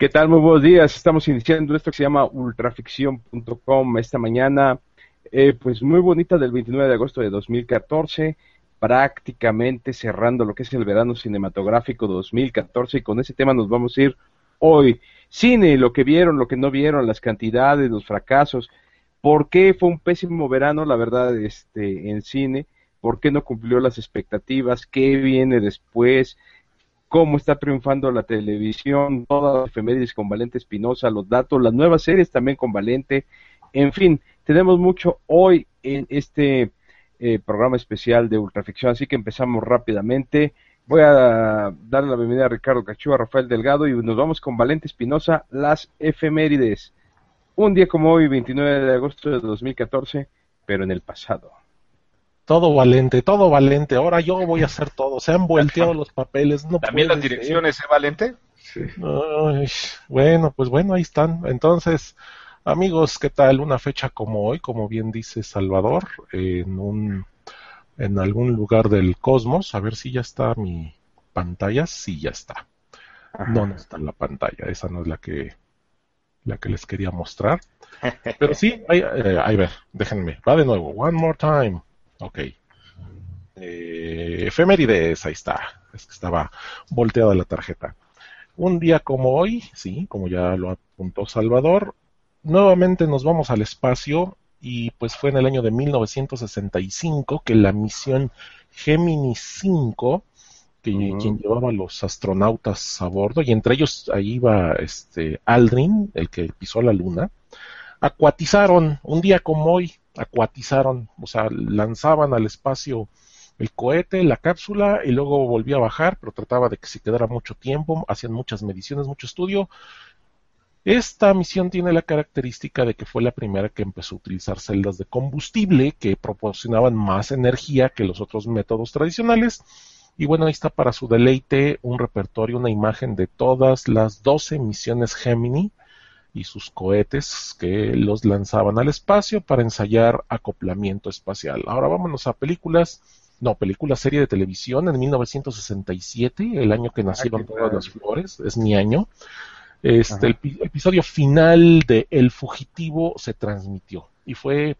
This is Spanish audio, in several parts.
¿Qué tal? Muy buenos días. Estamos iniciando esto que se llama ultraficción.com esta mañana, eh, pues muy bonita del 29 de agosto de 2014, prácticamente cerrando lo que es el verano cinematográfico 2014 y con ese tema nos vamos a ir hoy. Cine, lo que vieron, lo que no vieron, las cantidades, los fracasos. ¿Por qué fue un pésimo verano, la verdad, este, en cine? ¿Por qué no cumplió las expectativas? ¿Qué viene después? Cómo está triunfando la televisión, todas las efemérides con Valente Espinosa, los datos, las nuevas series también con Valente, en fin, tenemos mucho hoy en este eh, programa especial de Ultraficción, así que empezamos rápidamente. Voy a dar la bienvenida a Ricardo Cachúa, Rafael Delgado y nos vamos con Valente Espinosa, las efemérides. Un día como hoy, 29 de agosto de 2014, pero en el pasado todo valente, todo valente. Ahora yo voy a hacer todo. Se han volteado los papeles. No ¿También las direcciones, eh, Valente? Sí. bueno, pues bueno, ahí están. Entonces, amigos, ¿qué tal? Una fecha como hoy, como bien dice Salvador, en un en algún lugar del cosmos. A ver si ya está mi pantalla. Sí, ya está. No, no está en la pantalla. Esa no es la que la que les quería mostrar. Pero sí, ahí, eh, ahí ver, déjenme. Va de nuevo. One more time. Ok. Eh, efemérides, ahí está. Es que estaba volteada la tarjeta. Un día como hoy, sí, como ya lo apuntó Salvador, nuevamente nos vamos al espacio y pues fue en el año de 1965 que la misión Gemini 5, que quien llevaba a los astronautas a bordo, y entre ellos ahí iba este Aldrin, el que pisó la luna, acuatizaron un día como hoy, acuatizaron, o sea, lanzaban al espacio el cohete, la cápsula y luego volvía a bajar, pero trataba de que se quedara mucho tiempo, hacían muchas mediciones, mucho estudio. Esta misión tiene la característica de que fue la primera que empezó a utilizar celdas de combustible que proporcionaban más energía que los otros métodos tradicionales. Y bueno, ahí está para su deleite un repertorio, una imagen de todas las 12 misiones Gemini y sus cohetes que los lanzaban al espacio para ensayar acoplamiento espacial. Ahora vámonos a películas, no, película serie de televisión en 1967, el año que ah, nacieron todas las flores, es mi año. Este, el episodio final de El Fugitivo se transmitió y fue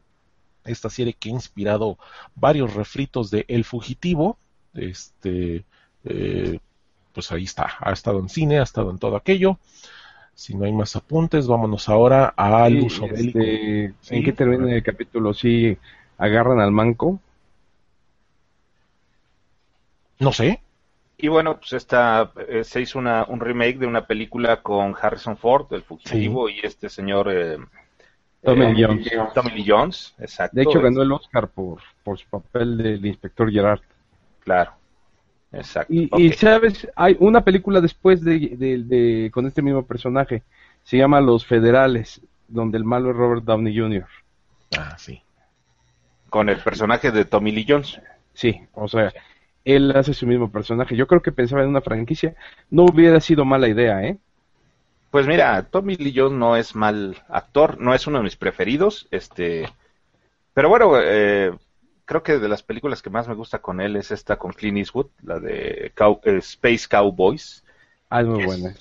esta serie que ha inspirado varios refritos de El Fugitivo. Este, eh, pues ahí está, ha estado en cine, ha estado en todo aquello. Si no hay más apuntes, vámonos ahora al uso este, ¿En qué termina el capítulo? ¿Sí agarran al manco? No sé. Y bueno, pues esta eh, se hizo una, un remake de una película con Harrison Ford, el fugitivo, y este señor eh, Tommy, Lee Jones. Tommy Lee Jones, exacto. De hecho, ganó el Oscar por, por su papel del inspector Gerard. Claro. Exacto. Y, sabes, hay una película después de, con este mismo personaje, se llama Los Federales, donde el malo es Robert Downey Jr. Ah, sí. Con el personaje de Tommy Lee Jones. Sí, o sea, él hace su mismo personaje. Yo creo que pensaba en una franquicia, no hubiera sido mala idea, ¿eh? Pues mira, Tommy Lee Jones no es mal actor, no es uno de mis preferidos, este, pero bueno, eh, creo que de las películas que más me gusta con él es esta con Clint Eastwood, la de eh, Space Cowboys. Ah, es muy buena.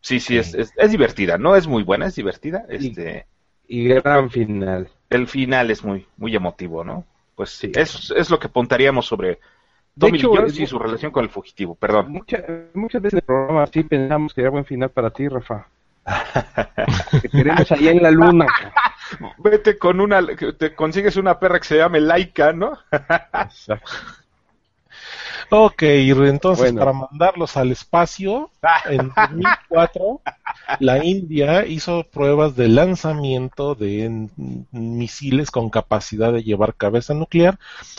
Sí, sí, es, es, divertida, no es muy buena, es divertida. Este, y, gran final. El final es muy, muy emotivo, ¿no? Pues sí. es, es lo que apuntaríamos sobre Tommy Jones y su relación con el fugitivo, perdón. muchas veces en el programa sí pensamos que era buen final para ti, Rafa. que queremos allá en la luna. Vete con una, te consigues una perra que se llame Laika, ¿no? Exacto. Ok, entonces para mandarlos al espacio, en 2004 la India hizo pruebas de lanzamiento de misiles con capacidad de llevar cabeza nuclear,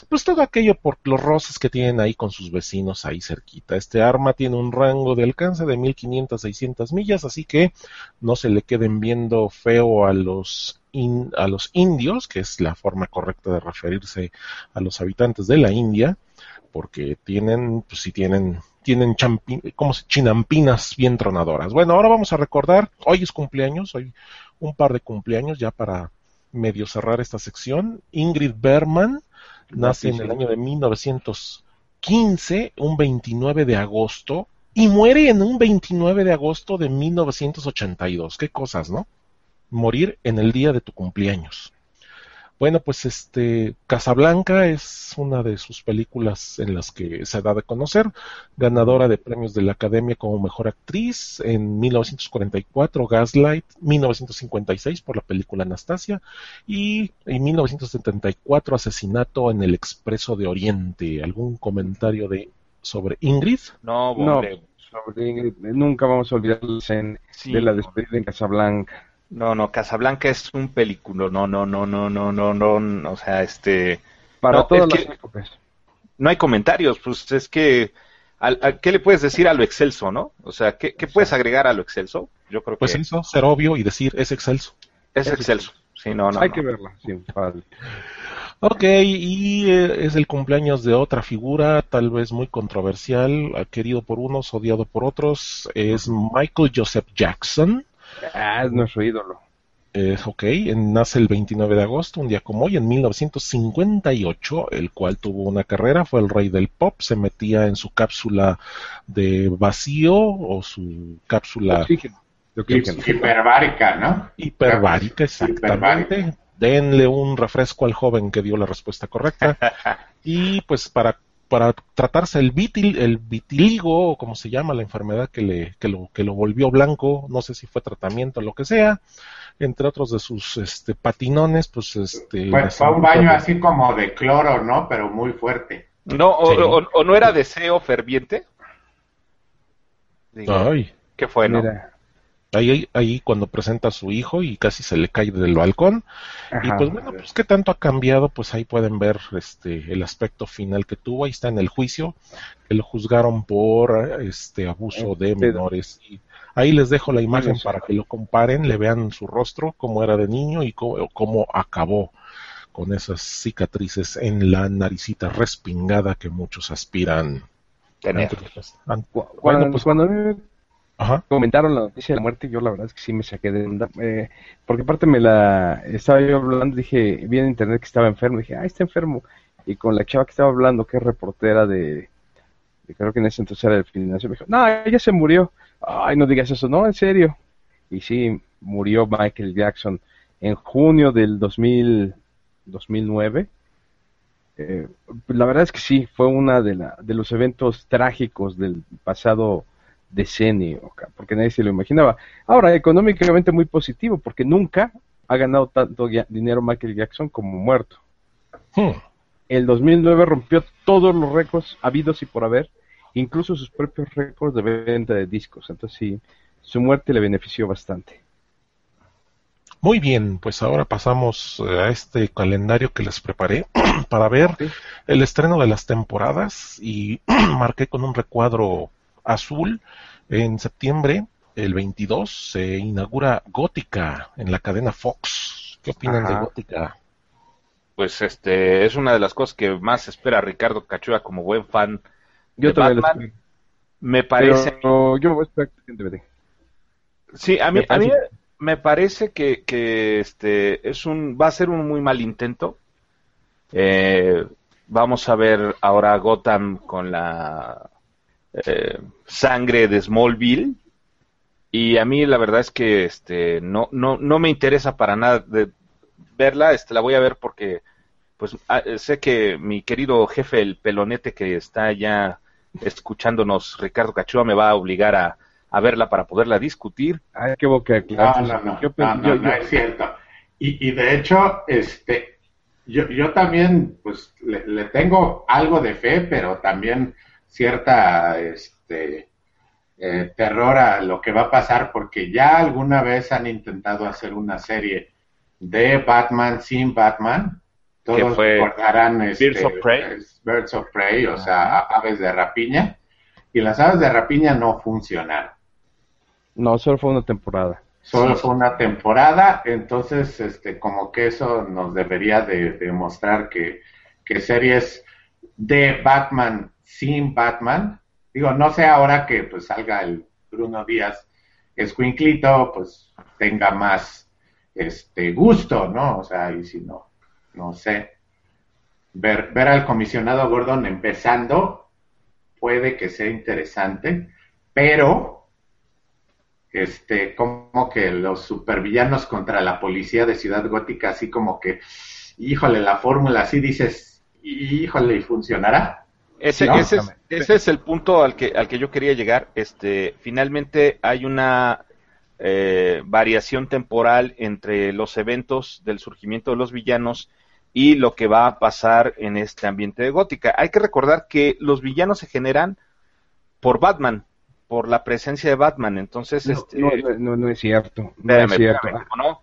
pues todo aquello por los roces que tienen ahí con sus vecinos ahí cerquita. Este arma tiene un rango de alcance de 1500 a 600 millas, así que no se le queden viendo feo a los a los indios, que es la forma correcta de referirse a los habitantes de la India porque tienen, pues sí tienen, tienen como chinampinas bien tronadoras. Bueno, ahora vamos a recordar, hoy es cumpleaños, hoy un par de cumpleaños ya para medio cerrar esta sección. Ingrid Berman nace en el año de 1915, un 29 de agosto, y muere en un 29 de agosto de 1982. Qué cosas, ¿no? Morir en el día de tu cumpleaños. Bueno, pues este Casablanca es una de sus películas en las que se da de conocer, ganadora de premios de la Academia como mejor actriz en 1944 Gaslight, 1956 por la película Anastasia y en 1974 Asesinato en el Expreso de Oriente. ¿Algún comentario de sobre Ingrid? No, no sobre Ingrid, nunca vamos a olvidar de la despedida en Casablanca. No, no, Casablanca es un película. No, no, no, no, no, no, no, o sea, este. Para todas las épocas. No hay comentarios, pues es que. ¿Qué le puedes decir a lo excelso, no? O sea, ¿qué, puedes agregar a lo excelso? Yo creo pues que. Pues eso, ser obvio y decir es excelso. Es, excelso. Sí, no, no. Hay que verla, sí, padre. Ok, y eh, es el cumpleaños de otra figura, tal vez muy controversial, querido por unos, odiado por otros, es Michael Joseph Jackson. Ah, es nuestro ídolo. Es ok, nace el 29 de agosto, un día como hoy, en 1958, el cual tuvo una carrera, fue el rey del pop, se metía en su cápsula de vacío o su cápsula... Hiperbárica, ¿no? Hiperbárica, exactamente. Denle un refresco al joven que dio la respuesta correcta. y pues para para tratarse el vitil, el vitiligo, o como se llama la enfermedad que, le, que, lo, que lo volvió blanco, no sé si fue tratamiento o lo que sea, entre otros de sus este, patinones, pues este... fue un baño así como de cloro, ¿no? Pero muy fuerte. No, o, no era deseo ferviente. Ay. ¿Qué fue, no? Ahí, ahí cuando presenta a su hijo y casi se le cae del balcón. y pues bueno, pues qué tanto ha cambiado, pues ahí pueden ver este el aspecto final que tuvo. Ahí está en el juicio, que lo juzgaron por este abuso de menores. Y ahí les dejo la imagen para que lo comparen, le vean su rostro, cómo era de niño y cómo, acabó con esas cicatrices en la naricita respingada que muchos aspiran tener. Bueno, pues cuando comentaron la noticia de la muerte, yo la verdad es que sí me saqué de eh, porque aparte me la estaba yo hablando, dije, vi en internet que estaba enfermo, dije, ah, está enfermo, y con la chava que estaba hablando, que es reportera de, creo que en ese entonces era del gimnasio, me dijo, no, ella se murió, ay, no digas eso, no, en serio, y sí, murió Michael Jackson en junio del 2000, 2009, eh, la verdad es que sí, fue una de, la, de los eventos trágicos del pasado decenio, porque nadie se lo imaginaba. Ahora, económicamente muy positivo, porque nunca ha ganado tanto dinero Michael Jackson como muerto. Hmm. El 2009 rompió todos los récords habidos y por haber, incluso sus propios récords de venta de discos. Entonces sí, su muerte le benefició bastante. Muy bien, pues ahora pasamos eh, a este calendario que les preparé para ver el estreno de las temporadas y marqué con un recuadro azul. En septiembre, el 22, se inaugura Gótica en la cadena Fox. ¿Qué opinan de Gótica? Pues este es una de las cosas que más espera Ricardo Cachua como buen fan yo de Batman. Me parece. yo voy a esperar que Sí, a mí, a mí me parece que, que, este es un va a ser un muy mal intento. Eh, vamos a ver ahora Gotham con la eh, sangre de Smallville. Y a mí la verdad es que este no, no, no me interesa para nada de verla, este la voy a ver porque pues ah, sé que mi querido jefe el pelonete que está ya escuchándonos Ricardo Cachua me va a obligar a, verla para poderla discutir. Ay, qué boca No, no, no, es cierto. Y, y, de hecho, este, yo, yo también, pues, le, le, tengo algo de fe, pero también cierta este, eh, terror a lo que va a pasar porque ya alguna vez han intentado hacer una serie de Batman sin Batman. Todos recordarán este, Birds of Prey, Birds of Prey o sea, aves de rapiña. Y las aves de rapiña no funcionaron. No, solo fue una temporada. Solo fue una temporada, entonces este, como que eso nos debería de demostrar que, que series de Batman sin Batman. Digo, no sé ahora que pues salga el Bruno Díaz Escuinclito, pues tenga más este gusto, ¿no? O sea, y si no, no sé. Ver, ver al comisionado Gordon empezando puede que sea interesante, pero este, como que los supervillanos contra la policía de Ciudad Gótica, así como que, híjole, la fórmula, así dices, híjole, ¿y funcionará? Ese, ese, es, ese, es, el punto al que, al que yo quería llegar. Este, finalmente hay una eh, variación temporal entre los eventos del surgimiento de los villanos y lo que va a pasar en este ambiente de gótica. Hay que recordar que los villanos se generan por Batman, por la presencia de Batman. Entonces, no, este, no, no, es cierto. No es cierto. ¿no?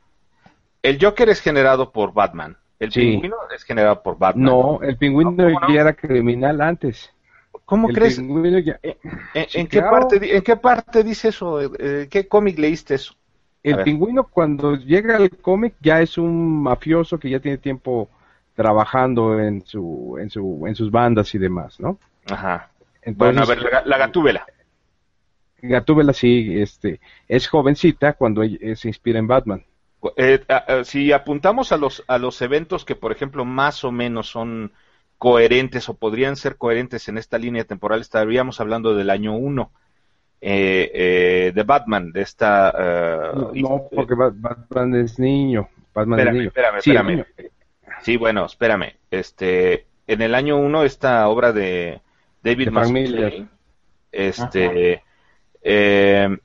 El Joker es generado por Batman. El Sí. pingüino es generado por Batman. No, el pingüino ¿Cómo no? ya era criminal antes. ¿Cómo El crees? pingüino ya- ¿En, qué parte, ¿En qué parte dice eso? Eh, ¿Qué cómic leíste eso? El pingüino cuando llega al cómic ya es un mafioso que ya tiene tiempo trabajando en su en su en sus bandas y demás, ¿no? Ajá. Entonces, Bueno, a ver, la, la Gatúbela. Gatúbela sí, este, es jovencita cuando eh, se inspira en Batman. Eh, si apuntamos a los, a los eventos que, por ejemplo, más o menos son coherentes o podrían ser coherentes en esta línea temporal, estaríamos hablando del año 1 de Batman, de esta... eh, No, no, porque Bat- Batman es niño. Batman Espérame, es niño. espérame, espérame. niño. Sí, bueno, espérame. Este, en el año 1 esta obra de David Miller. este, eh,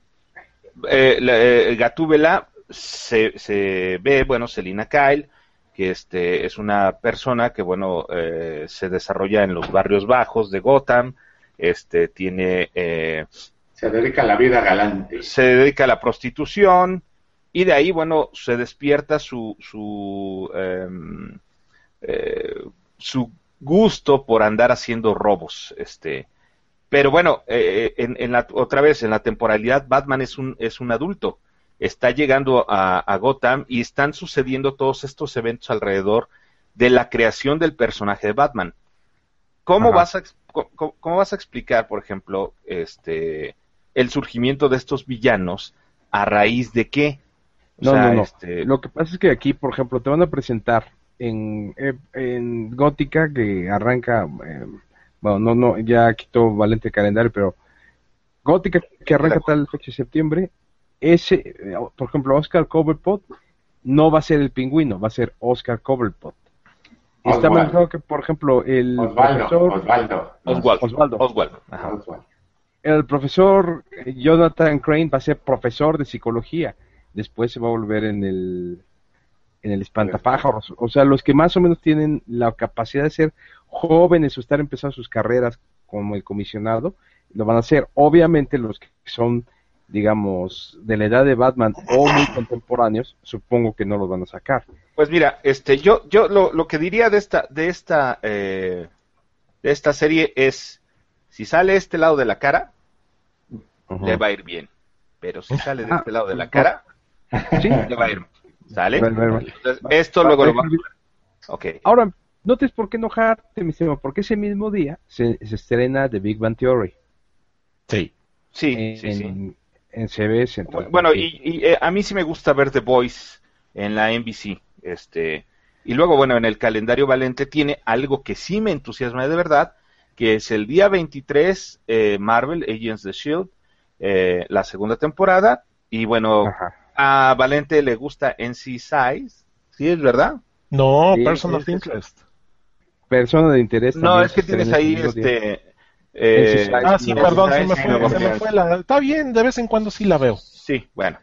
eh, eh, Gatúbela se, se ve, bueno, Selina Kyle, que este es una persona que, bueno, eh, se desarrolla en los barrios bajos de Gotham, este, tiene, eh, Se dedica a la vida galante. se dedica a la prostitución y de ahí, bueno, se despierta su su em, eh, su gusto por andar haciendo robos, este. Pero bueno, eh, en, en la, otra vez en la temporalidad Batman es un es un adulto, está llegando a, a Gotham y están sucediendo todos estos eventos alrededor de la creación del personaje de Batman. ¿Cómo Ajá. vas a cómo, cómo vas a explicar, por ejemplo, este el surgimiento de estos villanos a raíz de qué? O No, sea, no, no. este, Lo que pasa es que aquí, por ejemplo, te van a presentar en, eh, en Gótica, que arranca, eh, bueno, no, no, ya quitó Valente el calendario, pero Gótica, que arranca tal fecha de septiembre, ese, eh, por ejemplo, Oscar Cobblepot no va a ser el pingüino, va a ser Oscar Cobblepot. Está manejado que, por ejemplo, el Osvaldo, profesor, Osvaldo. Ajá. El profesor eh, Jonathan Crane va a ser profesor de psicología. Después se va a volver en el en el espantapájaros. O sea, los que más o menos tienen la capacidad de ser jóvenes o estar empezando sus carreras como el comisionado, lo van a hacer. Obviamente los que son, digamos, de la edad de Batman o muy contemporáneos, supongo que no los van a sacar. Pues mira, este, yo, yo lo, lo que diría de esta, de esta, eh, de esta serie es, si sale este lado de la cara, le va a ir bien. Pero si sale de este lado de la cara, Sí. le va a ir. ¿Sale? Entonces, esto luego lo va Ok. Ahora, no tienes por qué enojarte, mi estimado, porque ese mismo día se, se estrena The Big Bang Theory Sí. Sí, en, sí, sí. En, CBS. entonces, Bueno, sí. y, y, eh, a mí sí me gusta ver The Voice en la NBC. Este, y luego, bueno, en el calendario Valente tiene algo que sí me entusiasma de verdad, que es el día 23, eh, Marvel Agents of Shield, eh, la segunda temporada. Y bueno, Ajá. a Valente le gusta NC Size, ¿sí es verdad? No, Sí, Person of Interest. Persona de interés. No, es que tienes ahí este... eh. Ah, sí, perdón, se me fue, se me fue la... Está bien, de vez en cuando sí la veo. Sí, bueno.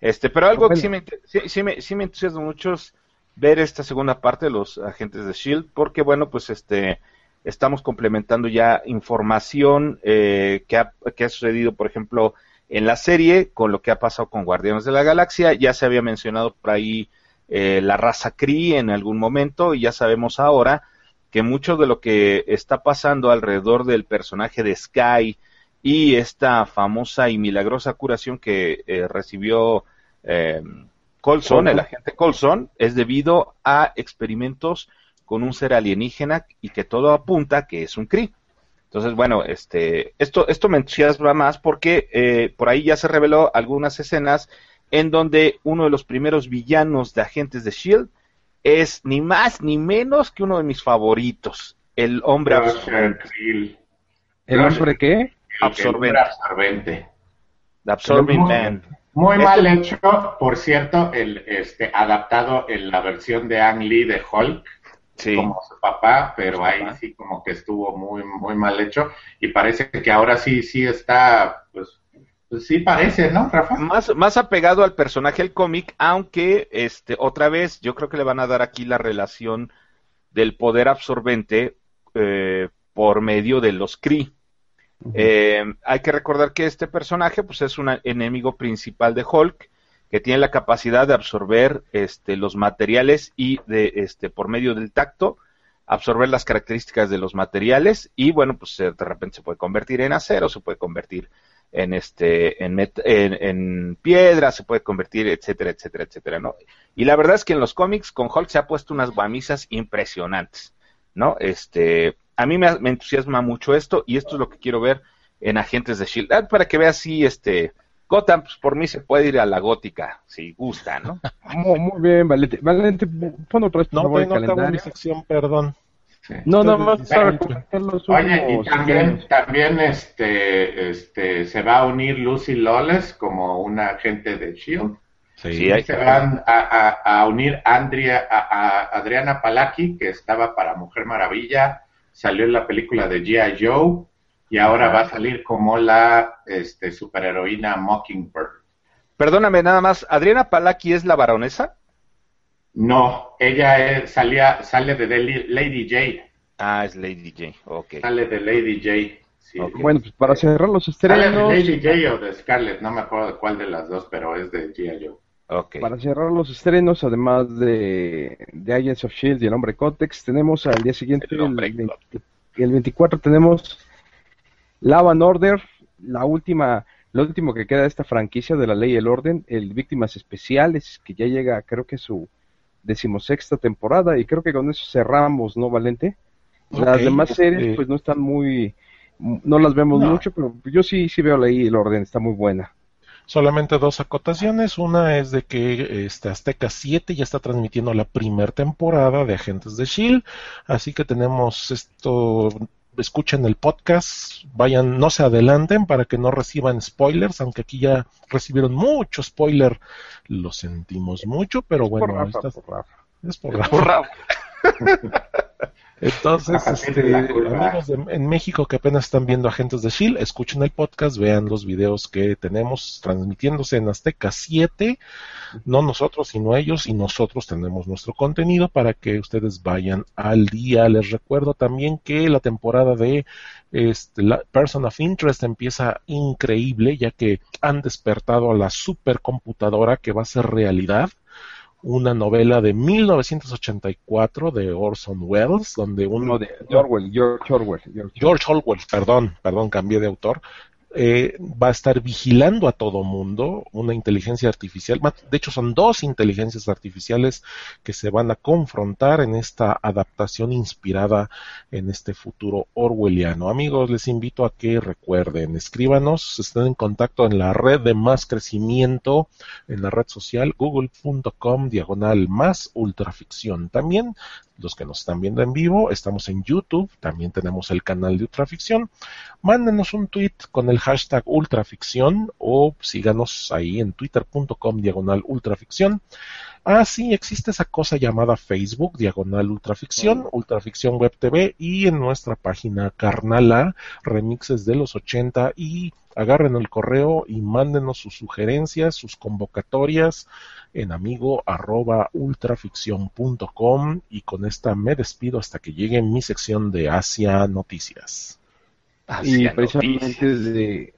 Este, pero algo que sí me, sí, sí me, sí me entusiasma mucho es ver esta segunda parte de los agentes de Shield, porque bueno, pues este, estamos complementando ya información eh, que, ha, que ha sucedido, por ejemplo, en la serie, con lo que ha pasado con Guardianes de la Galaxia. Ya se había mencionado por ahí eh, la raza Kree en algún momento, y ya sabemos ahora que mucho de lo que está pasando alrededor del personaje de Sky y esta famosa y milagrosa curación que eh, recibió eh, Colson, el agente Colson, es debido a experimentos con un ser alienígena y que todo apunta que es un Kree. Entonces, bueno, este, esto, esto me entusiasma más porque eh, por ahí ya se reveló algunas escenas en donde uno de los primeros villanos de agentes de Shield es ni más ni menos que uno de mis favoritos, el hombre. Krill. ¿El hombre qué? absorbente. absorbente. The Absorbing Muy- Man. Muy Este- mal hecho, por cierto, el este adaptado en la versión de Ang Lee de Hulk, Sí. como su papá, pero Su ahí papá. sí como que estuvo muy muy mal hecho y parece que ahora sí sí está pues, pues sí parece, ¿no, Rafa? Más, más apegado al personaje del cómic, aunque este otra vez yo creo que le van a dar aquí la relación del poder absorbente eh, por medio de los Kree. Eh, hay que recordar que este personaje pues es un enemigo principal de Hulk que tiene la capacidad de absorber este, los materiales y de este por medio del tacto absorber las características de los materiales y bueno pues de repente se puede convertir en acero se puede convertir en este en, met- en, en piedra se puede convertir etcétera etcétera etcétera no y la verdad es que en los cómics con Hulk se ha puesto unas guamisas impresionantes no este a mí me, me entusiasma mucho esto y esto es lo que quiero ver en Agentes de Shield Ah, para que veas si este Gotham pues, por mí se puede ir a la gótica si gusta no Muy, muy bien, Valente. Valente, pon otra vez, No, todavía no acabo mi sección, perdón. Sí. No, más para los Oye, y también, también este, este, se va a unir Lucy Lawless como una agente de Shield. Sí, hay- Se van a, a- a unir Andrea, a, a Adriana Palaki, que estaba para Mujer Maravilla, salió en la película de G.I. Joe, y ahora va a salir como la este, superheroína Mockingbird. perdóname nada más Adriana Palaki es la baronesa No, ella es- salía, sale de Lady, J, ah es Lady J ok sale de Lady J. sí. Bueno, pues para cerrar los Sale de estrenos, Lady J o de Scarlett, no me acuerdo de cuál de las dos, pero es de G.I. Joe. ok para cerrar los estrenos, además de, de Agents of Shield y el hombre Cotex, tenemos al día siguiente, El el, hombre 20 el 24, tenemos Law and Order, la última, lo último que queda de esta franquicia de la ley y el orden, el Víctimas Especiales, que ya llega, creo que su decimosexta temporada, y creo que con eso cerramos, ¿no, Valente? Las demás series, pues no están muy, no las vemos No. mucho, pero yo sí, sí veo y el orden, está muy buena. Solamente dos acotaciones. Una es de que este Azteca 7 ya está transmitiendo la primera temporada de Agentes de Shield, así que tenemos esto. Escuchen el podcast, vayan, no se adelanten para que no reciban spoilers, aunque aquí ya recibieron mucho spoiler, lo sentimos mucho, pero bueno, por Rafa, esta- por Rafa. es por Rafa. Entonces, Rafa este, la culpa. amigos de- en México que apenas están viendo Agentes de Shield, escuchen el podcast, vean los videos que tenemos transmitiéndose en Azteca 7, no nosotros, sino ellos, y nosotros tenemos nuestro contenido para que ustedes vayan al día. Les recuerdo también que la temporada de este, la Person of Interest empieza increíble, ya que han despertado a la supercomputadora que va a ser realidad una novela de 1984 de Orson Welles, donde un Uno de Orwell, George Orwell. George George Orwell, perdón, perdón, cambié de autor, eh, va a estar vigilando a todo mundo una inteligencia artificial. De hecho, son dos inteligencias artificiales que se van a confrontar en esta adaptación inspirada en este futuro orwelliano. Amigos, les invito a que recuerden, escríbanos, estén en contacto en la red de más crecimiento, en la red social google.com diagonal más ultraficción. También los que nos están viendo en vivo, estamos en YouTube, también tenemos el canal de Ultraficción. Mándenos un tweet con el hashtag Ultraficción o síganos ahí en twitter.com diagonal Ultraficción. Ah, sí, existe esa cosa llamada Facebook, diagonal Ultraficción, Ultraficción Web TV y en nuestra página Carnala, remixes de los 80 y agarren el correo y mándenos sus sugerencias, sus convocatorias en amigo arroba ultraficción.com y con esta me despido hasta que llegue mi sección de Asia Noticias. Y precisamente noticias. de,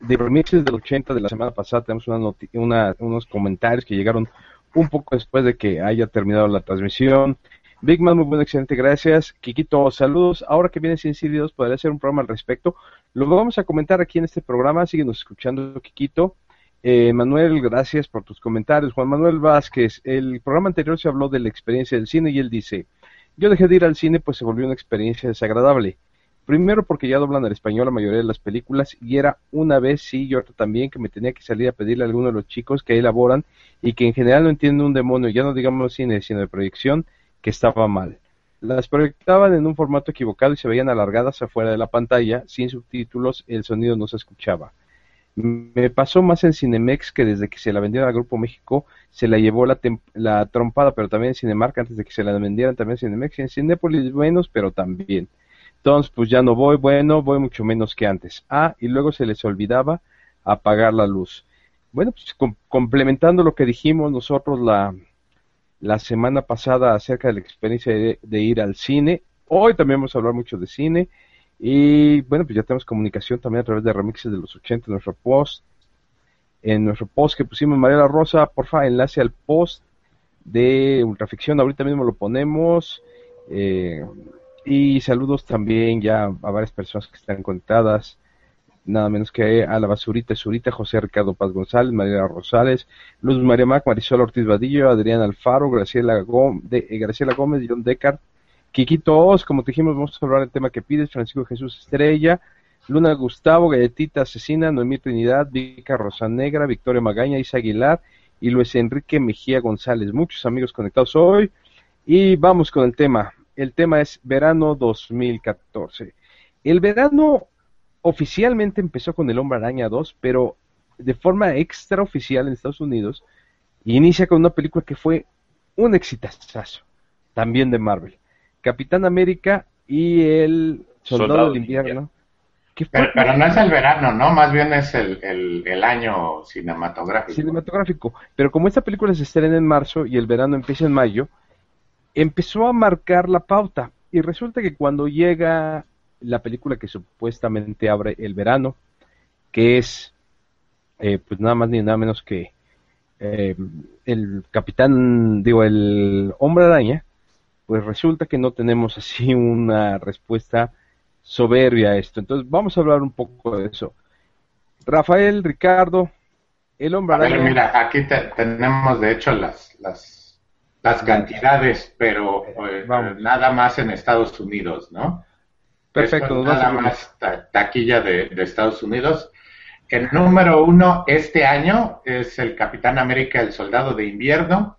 de remixes del 80 de la semana pasada tenemos una noti- una- unos comentarios que llegaron un poco después de que haya terminado la transmisión. Big Man, muy bueno, excelente, gracias. Kikito, saludos. Ahora que viene Sin City 2, podría hacer un programa al respecto. Lo vamos a comentar aquí en este programa. Síguenos escuchando, Kikito. Eh, Manuel, gracias por tus comentarios. Juan Manuel Vázquez, el programa anterior se habló de la experiencia del cine y él dice, yo dejé de ir al cine pues se volvió una experiencia desagradable. Primero porque ya doblan al español la mayoría de las películas y era una vez sí y otra también que me tenía que salir a pedirle a alguno de los chicos que ahí y que en general no entienden un demonio, ya no digamos cine, sino de proyección, que estaba mal. las proyectaban en un formato equivocado y se veían alargadas afuera de la pantalla, sin subtítulos, el sonido no se escuchaba. Me pasó más en Cinemex que desde que se la vendieron al Grupo México se la llevó la, la trompada, pero también en Cinemark antes de que se la vendieran también en Cinemex y en Cinépolis menos, pero también. Entonces, pues ya no voy, bueno, voy mucho menos que antes. Ah, y luego se les olvidaba apagar la luz. Bueno, pues complementando lo que dijimos nosotros la, semana pasada acerca de la experiencia de, ir al cine. Hoy también vamos a hablar mucho de cine. Y bueno, pues ya tenemos comunicación también a través de remixes de los 80 en nuestro post. En nuestro post que pusimos María Rosa, porfa, enlace al post de Ultraficción. Ahorita mismo lo ponemos. Eh, y saludos también ya a varias personas que están conectadas nada menos que a la basurita Zurita, José Ricardo Paz González, María Rosales, Luz María Mac, Marisol Ortiz Vadillo, Adrián Alfaro, Graciela, Gómez, eh, Graciela Gómez, John Deckard, Kikito Oz, como te dijimos, vamos a hablar del tema que pides, Francisco Jesús Estrella, Luna Gustavo, Galletita Asesina, Noemí Trinidad, Vica Rosa Negra, Victoria Magaña, Isa Aguilar y Luis Enrique Mejía González. Muchos amigos conectados hoy y vamos con el tema. El tema es verano 2014. El verano oficialmente empezó con El Hombre Araña 2, pero de forma extraoficial en Estados Unidos, inicia con una película que fue un exitazo, también de Marvel. Capitán América y el Soldado, del Invierno. pero, no es el verano, ¿no? Más bien es el, el, año cinematográfico. Cinematográfico. Pero como esta película se estrena en marzo y el verano empieza en mayo, empezó a marcar la pauta. Y resulta que cuando llega la película que supuestamente abre el verano, que es eh, pues nada más ni nada menos que eh, el capitán, digo, el hombre araña, pues resulta que no tenemos así una respuesta soberbia a esto. Entonces vamos a hablar un poco de eso. Rafael, Ricardo, el hombre araña. mira, aquí tenemos de hecho las, las, las cantidades, pero eh, nada más en Estados Unidos, ¿no? Perfecto. nada más taquilla de, Estados Unidos. El número uno este año es el Capitán América, el Soldado de Invierno,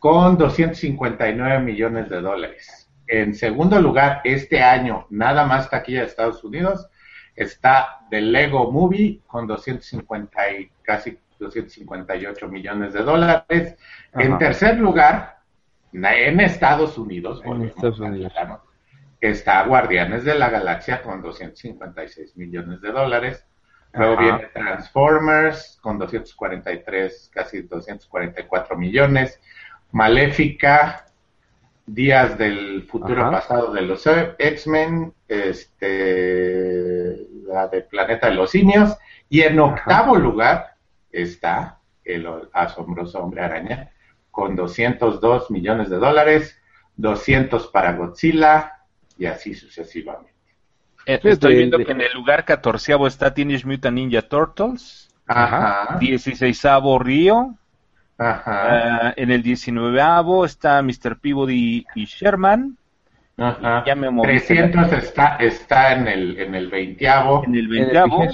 con 259 millones de dólares. En segundo lugar, este año, nada más taquilla de Estados Unidos, está The Lego Movie con 250 y casi 258 millones de dólares. En tercer lugar, en Estados Unidos, en Estados Unidos está Guardianes de la Galaxia con 256 millones de dólares. Luego viene Transformers con 243, casi 244 millones. Maléfica, Días del futuro pasado de los X-Men, este, la de Planeta de los Simios. Y en octavo lugar está el asombroso Hombre Araña con 202 millones de dólares, 200 para Godzilla, y así sucesivamente. Eh, estoy viendo que en el lugar catorceavo está Teenage Mutant Ninja Turtles. Ajá. Dieciséisavo Río. Ajá. Eh, en el diecinueveavo está Mr. Peabody y Sherman. Ajá. Ya me 300 está, está en el, en el veinteavo. En el veinteavo.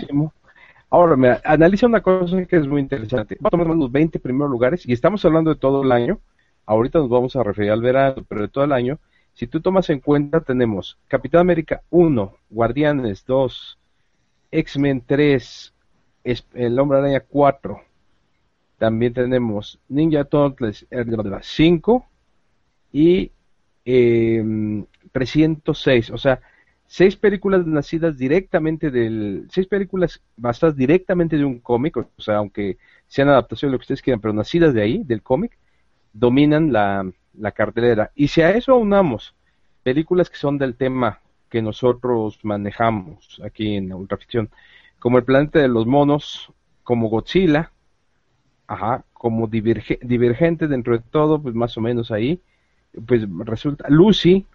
Ahora, mira, analiza una cosa que es muy interesante. Vamos a tomar los 20 primeros lugares y estamos hablando de todo el año. Ahorita nos vamos a referir al verano, pero de todo el año. Si tú tomas en cuenta, tenemos Capitán América 1, Guardianes 2, X-Men 3, El Hombre Araña 4. También tenemos Ninja Turtles 5 y 306. Em, o sea, seis películas nacidas directamente del. Seis películas basadas directamente de un cómic, o sea, aunque sean adaptaciones, lo que ustedes quieran, pero nacidas de ahí, del cómic, dominan la, la cartelera. Y si a eso aunamos películas que son del tema que nosotros manejamos aquí en Ultraficción, como El Planeta de los Monos, como Godzilla, ajá, como Divergente dentro de todo, pues más o menos ahí, pues resulta, Lucy,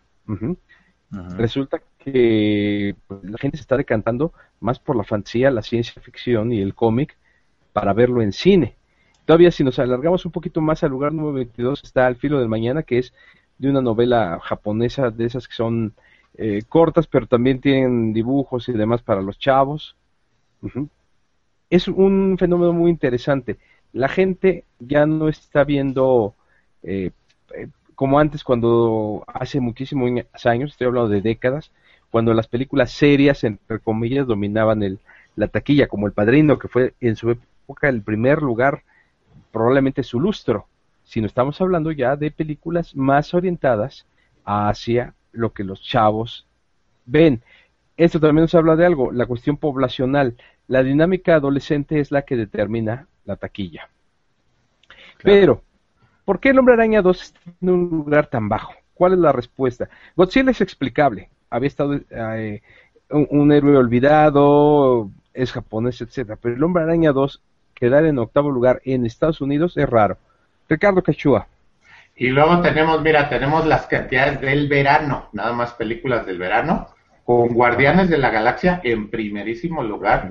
resulta que pues, la gente se está decantando más por la fantasía, la ciencia ficción y el cómic para verlo en cine. Todavía si nos alargamos un poquito más al lugar número 22 está Al filo del mañana, que es de una novela japonesa de esas que son eh, cortas, pero también tienen dibujos y demás para los chavos. Es un fenómeno muy interesante. La gente ya no está viendo eh, eh, como antes cuando hace muchísimos años, estoy hablando de décadas, cuando las películas serias, entre comillas, dominaban el, la taquilla, como El Padrino, que fue en su época el primer lugar, probablemente su lustro, sino estamos hablando ya de películas más orientadas hacia lo que los chavos ven. Esto también nos habla de algo, la cuestión poblacional. La dinámica adolescente es la que determina la taquilla. Pero, ¿por qué el hombre araña 2 está en un lugar tan bajo? ¿Cuál es la respuesta? Godzilla es explicable. Había estado eh, un, héroe olvidado, es japonés, etcétera. Pero el hombre araña 2 quedar en octavo lugar en Estados Unidos es raro. Ricardo Cachua. Y luego tenemos, mira, tenemos las cantidades del verano, nada más películas del verano, con Guardianes de la Galaxia en primerísimo lugar.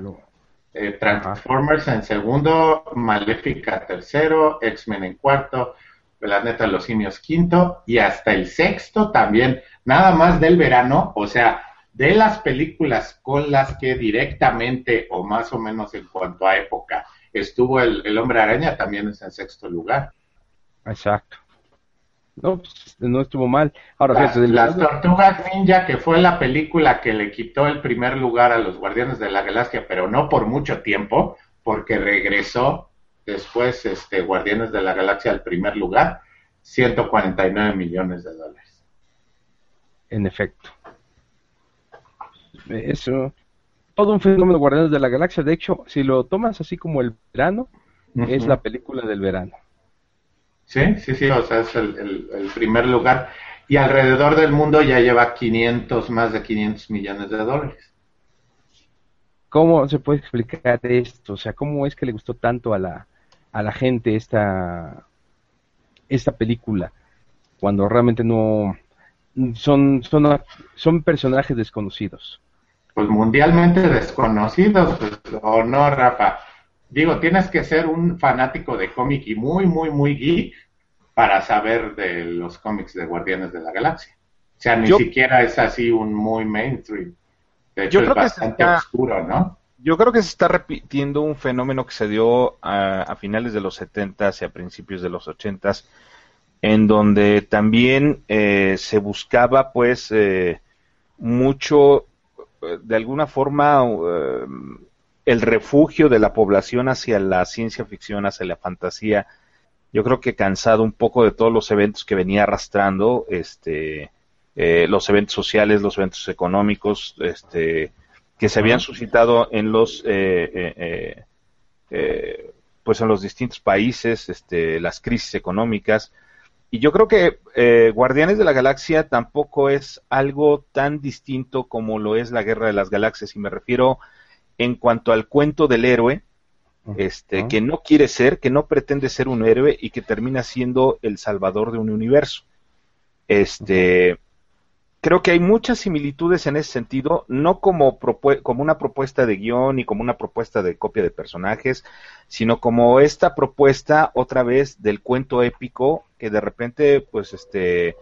Eh, Transformers en segundo, Maléfica tercero, X-Men en cuarto, Planeta de los Simios quinto y hasta el sexto también, nada más del verano, o sea, de las películas con las que directamente o más o menos en cuanto a época estuvo el, Hombre Araña, también es en sexto lugar. Exacto. No, pues, no estuvo mal. Ahora, las, las Tortugas Ninja, que fue la película que le quitó el primer lugar a los Guardianes de la Galaxia, pero no por mucho tiempo, porque regresó después este Guardianes de la Galaxia al primer lugar, 149 millones de dólares. En efecto. Eso, todo un fenómeno de Guardianes de la Galaxia. De hecho, si lo tomas así como el verano, es la película del verano. Sí, sí, sí, o sea, es el, primer lugar. Y alrededor del mundo ya lleva 500, más de 500 millones de dólares. ¿Cómo se puede explicar esto? O sea, ¿cómo es que le gustó tanto a la, a la gente esta, esta película? Cuando realmente no son, son, son personajes desconocidos. Pues mundialmente desconocidos, pues, o no, Rafa. Digo, tienes que ser un fanático de cómic y muy, muy, muy geek para saber de los cómics de Guardianes de la Galaxia. O sea, ni siquiera es así un muy mainstream. De hecho, es bastante oscuro, ¿no? Yo creo que se está repitiendo un fenómeno que se dio a, finales de los 70s y a principios de los 80s, en donde también eh, se buscaba, pues, eh, mucho, eh, de alguna forma, el refugio de la población hacia la ciencia ficción, hacia la fantasía. Yo creo que cansado un poco de todos los eventos que venía arrastrando, este, eh, los eventos sociales, los eventos económicos, este, que se habían suscitado en los, eh, eh, pues en los distintos países, este, las crisis económicas. Y yo creo que Guardianes de la Galaxia tampoco es algo tan distinto como lo es la Guerra de las Galaxias, y me refiero en cuanto al cuento del héroe, este, que no quiere ser, que no pretende ser un héroe y que termina siendo el salvador de un universo. Este, creo que hay muchas similitudes en ese sentido, no como, como una propuesta de guion y como una propuesta de copia de personajes, sino como esta propuesta otra vez del cuento épico que de repente, pues, este,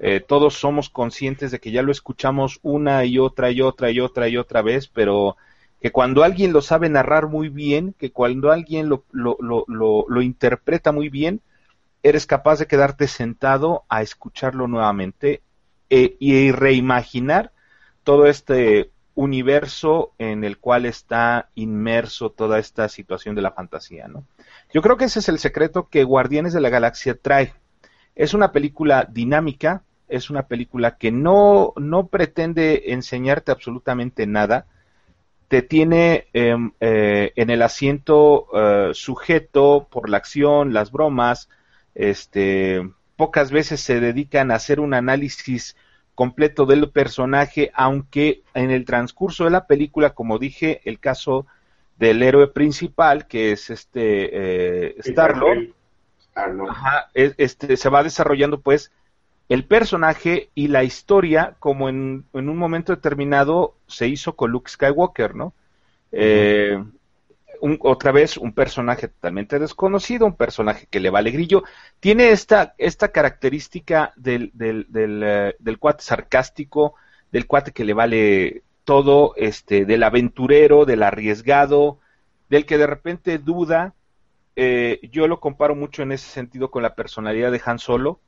eh, todos somos conscientes de que ya lo escuchamos una y otra y otra y otra y otra vez, pero que cuando alguien lo sabe narrar muy bien, que cuando alguien lo, lo, lo, lo, interpreta muy bien, eres capaz de quedarte sentado a escucharlo nuevamente e, y reimaginar todo este universo en el cual está inmerso toda esta situación de la fantasía, ¿no? Yo creo que ese es el secreto que Guardianes de la Galaxia trae. Es una película dinámica, es una película que no, no pretende enseñarte absolutamente nada, te tiene em, eh, en el asiento eh, sujeto por la acción, las bromas, este, pocas veces se dedican a hacer un análisis completo del personaje, aunque en el transcurso de la película, como dije, el caso del héroe principal, que es este eh, Star-Lord, este, se va desarrollando pues el personaje y la historia como en, un momento determinado se hizo con Luke Skywalker, ¿no? Eh, otra vez un personaje totalmente desconocido, un personaje que le vale grillo. Tiene esta, esta característica del, del, del, eh, del, cuate sarcástico, del cuate que le vale todo, este, del aventurero, del arriesgado, del que de repente duda. Eh, yo lo comparo mucho en ese sentido con la personalidad de Han Solo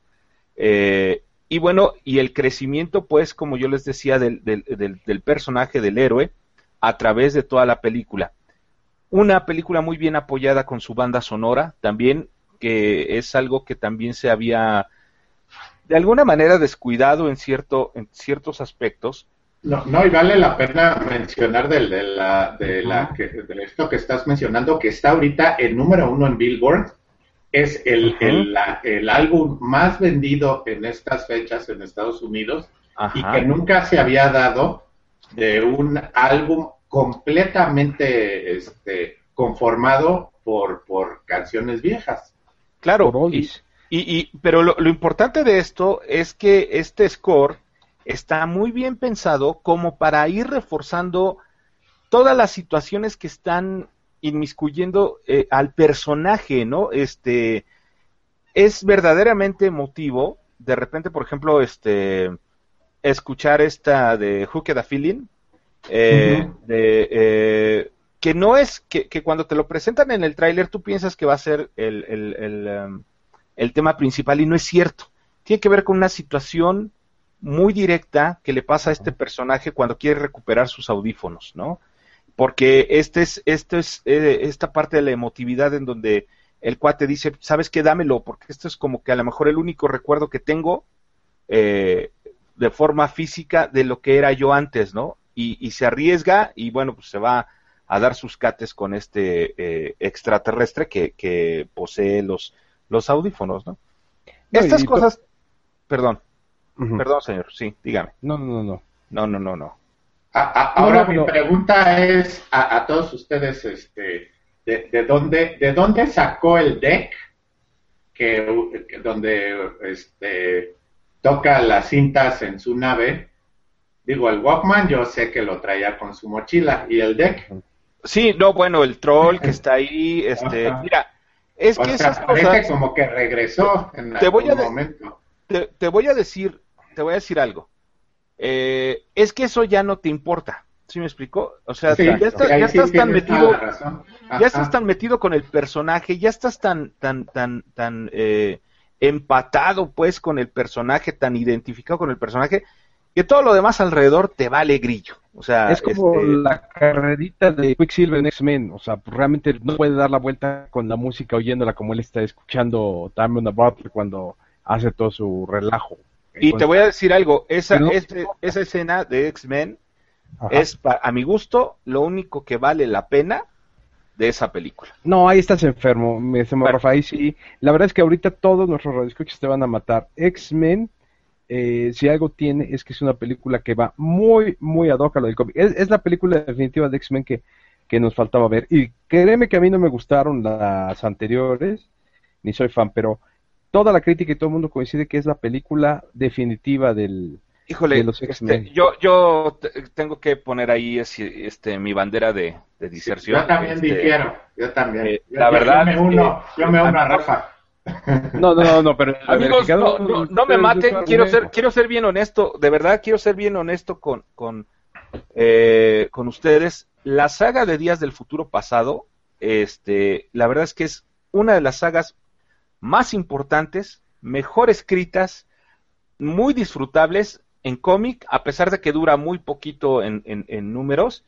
Eh, y bueno, y el crecimiento, pues, como yo les decía, del, del, del, personaje, del héroe, a través de toda la película. Una película muy bien apoyada con su banda sonora, también, que es algo que también se había de alguna manera descuidado en, cierto, en ciertos aspectos. No, no, y vale la pena mencionar de, la, de, la, de esto que estás mencionando, que está ahorita en número uno en Billboard. Es el, el, el, álbum más vendido en estas fechas en Estados Unidos y que nunca se había dado de un álbum completamente este, conformado por, por canciones viejas. Claro, y, y, pero lo, importante de esto es que este score está muy bien pensado como para ir reforzando todas las situaciones que están inmiscuyendo eh, al personaje, ¿no? Este es verdaderamente emotivo. De repente, por ejemplo, este escuchar esta de Who the Feeling, eh, de, eh, que no es que, cuando te lo presentan en el tráiler tú piensas que va a ser el, el, um, el tema principal y no es cierto. Tiene que ver con una situación muy directa que le pasa a este personaje cuando quiere recuperar sus audífonos, ¿no? Porque este es, este es eh, esta parte de la emotividad en donde el cuate dice, ¿sabes qué? Dámelo, porque esto es como que a lo mejor el único recuerdo que tengo eh, de forma física de lo que era yo antes, ¿no? Y, se arriesga y bueno, pues se va a dar sus cates con este eh, extraterrestre que, que posee los, los audífonos, ¿no? Estas cosas, perdón, perdón señor, sí, dígame. No, no, no, no, no, no, no. ahora mi pregunta es a, todos ustedes, este, de, dónde, de dónde sacó el deck que, donde este, toca las cintas en su nave. Digo, el Walkman yo sé que lo traía con su mochila y el deck. Sí, no, bueno, el troll que está ahí, este, mira, es que esas cosas. como que regresó en te voy a momento. Te, voy a decir, te voy a decir algo. Eh, es que eso ya no te importa. ¿Sí me explicó? O sea, ya, estás tan metido, ya estás tan metido con el personaje, ya estás tan, tan, tan, tan eh, empatado, pues, con el personaje, tan identificado con el personaje, que todo lo demás alrededor te vale grillo. O sea, es como este, la carrerita de Quicksilver en X-Men. O sea, realmente no puede dar la vuelta con la música oyéndola como él está escuchando Diamond Butler cuando hace todo su relajo. Y te voy a decir algo: esa, esa escena de X-Men es, a mi gusto, lo único que vale la pena de esa película. No, ahí estás enfermo, me bueno. ahí sí. La verdad es que ahorita todos nuestros radioescuchas te van a matar. X-Men eh, si algo tiene es que es una película que va muy, muy ad hoc a lo del cómic. Es, la película definitiva de X-Men que, que nos faltaba ver. Y créeme que a mí no me gustaron las anteriores, ni soy fan, pero toda la crítica y todo el mundo coincide que es la película definitiva del, Híjole, de los X-Men. Este, yo, yo tengo que poner ahí este, mi bandera de, de diserción. yo también este, difiero, yo también. Eh, la verdad. Yo me uno, yo me uno a Rafa. No, no, no, pero amigos, no, me maten, quiero ser, quiero ser bien honesto, de verdad quiero ser bien honesto con, con, eh, con ustedes. La saga de Días del Futuro Pasado, este, la verdad es que es una de las sagas más importantes, mejor escritas, muy disfrutables en cómic, a pesar de que dura muy poquito en, en, números,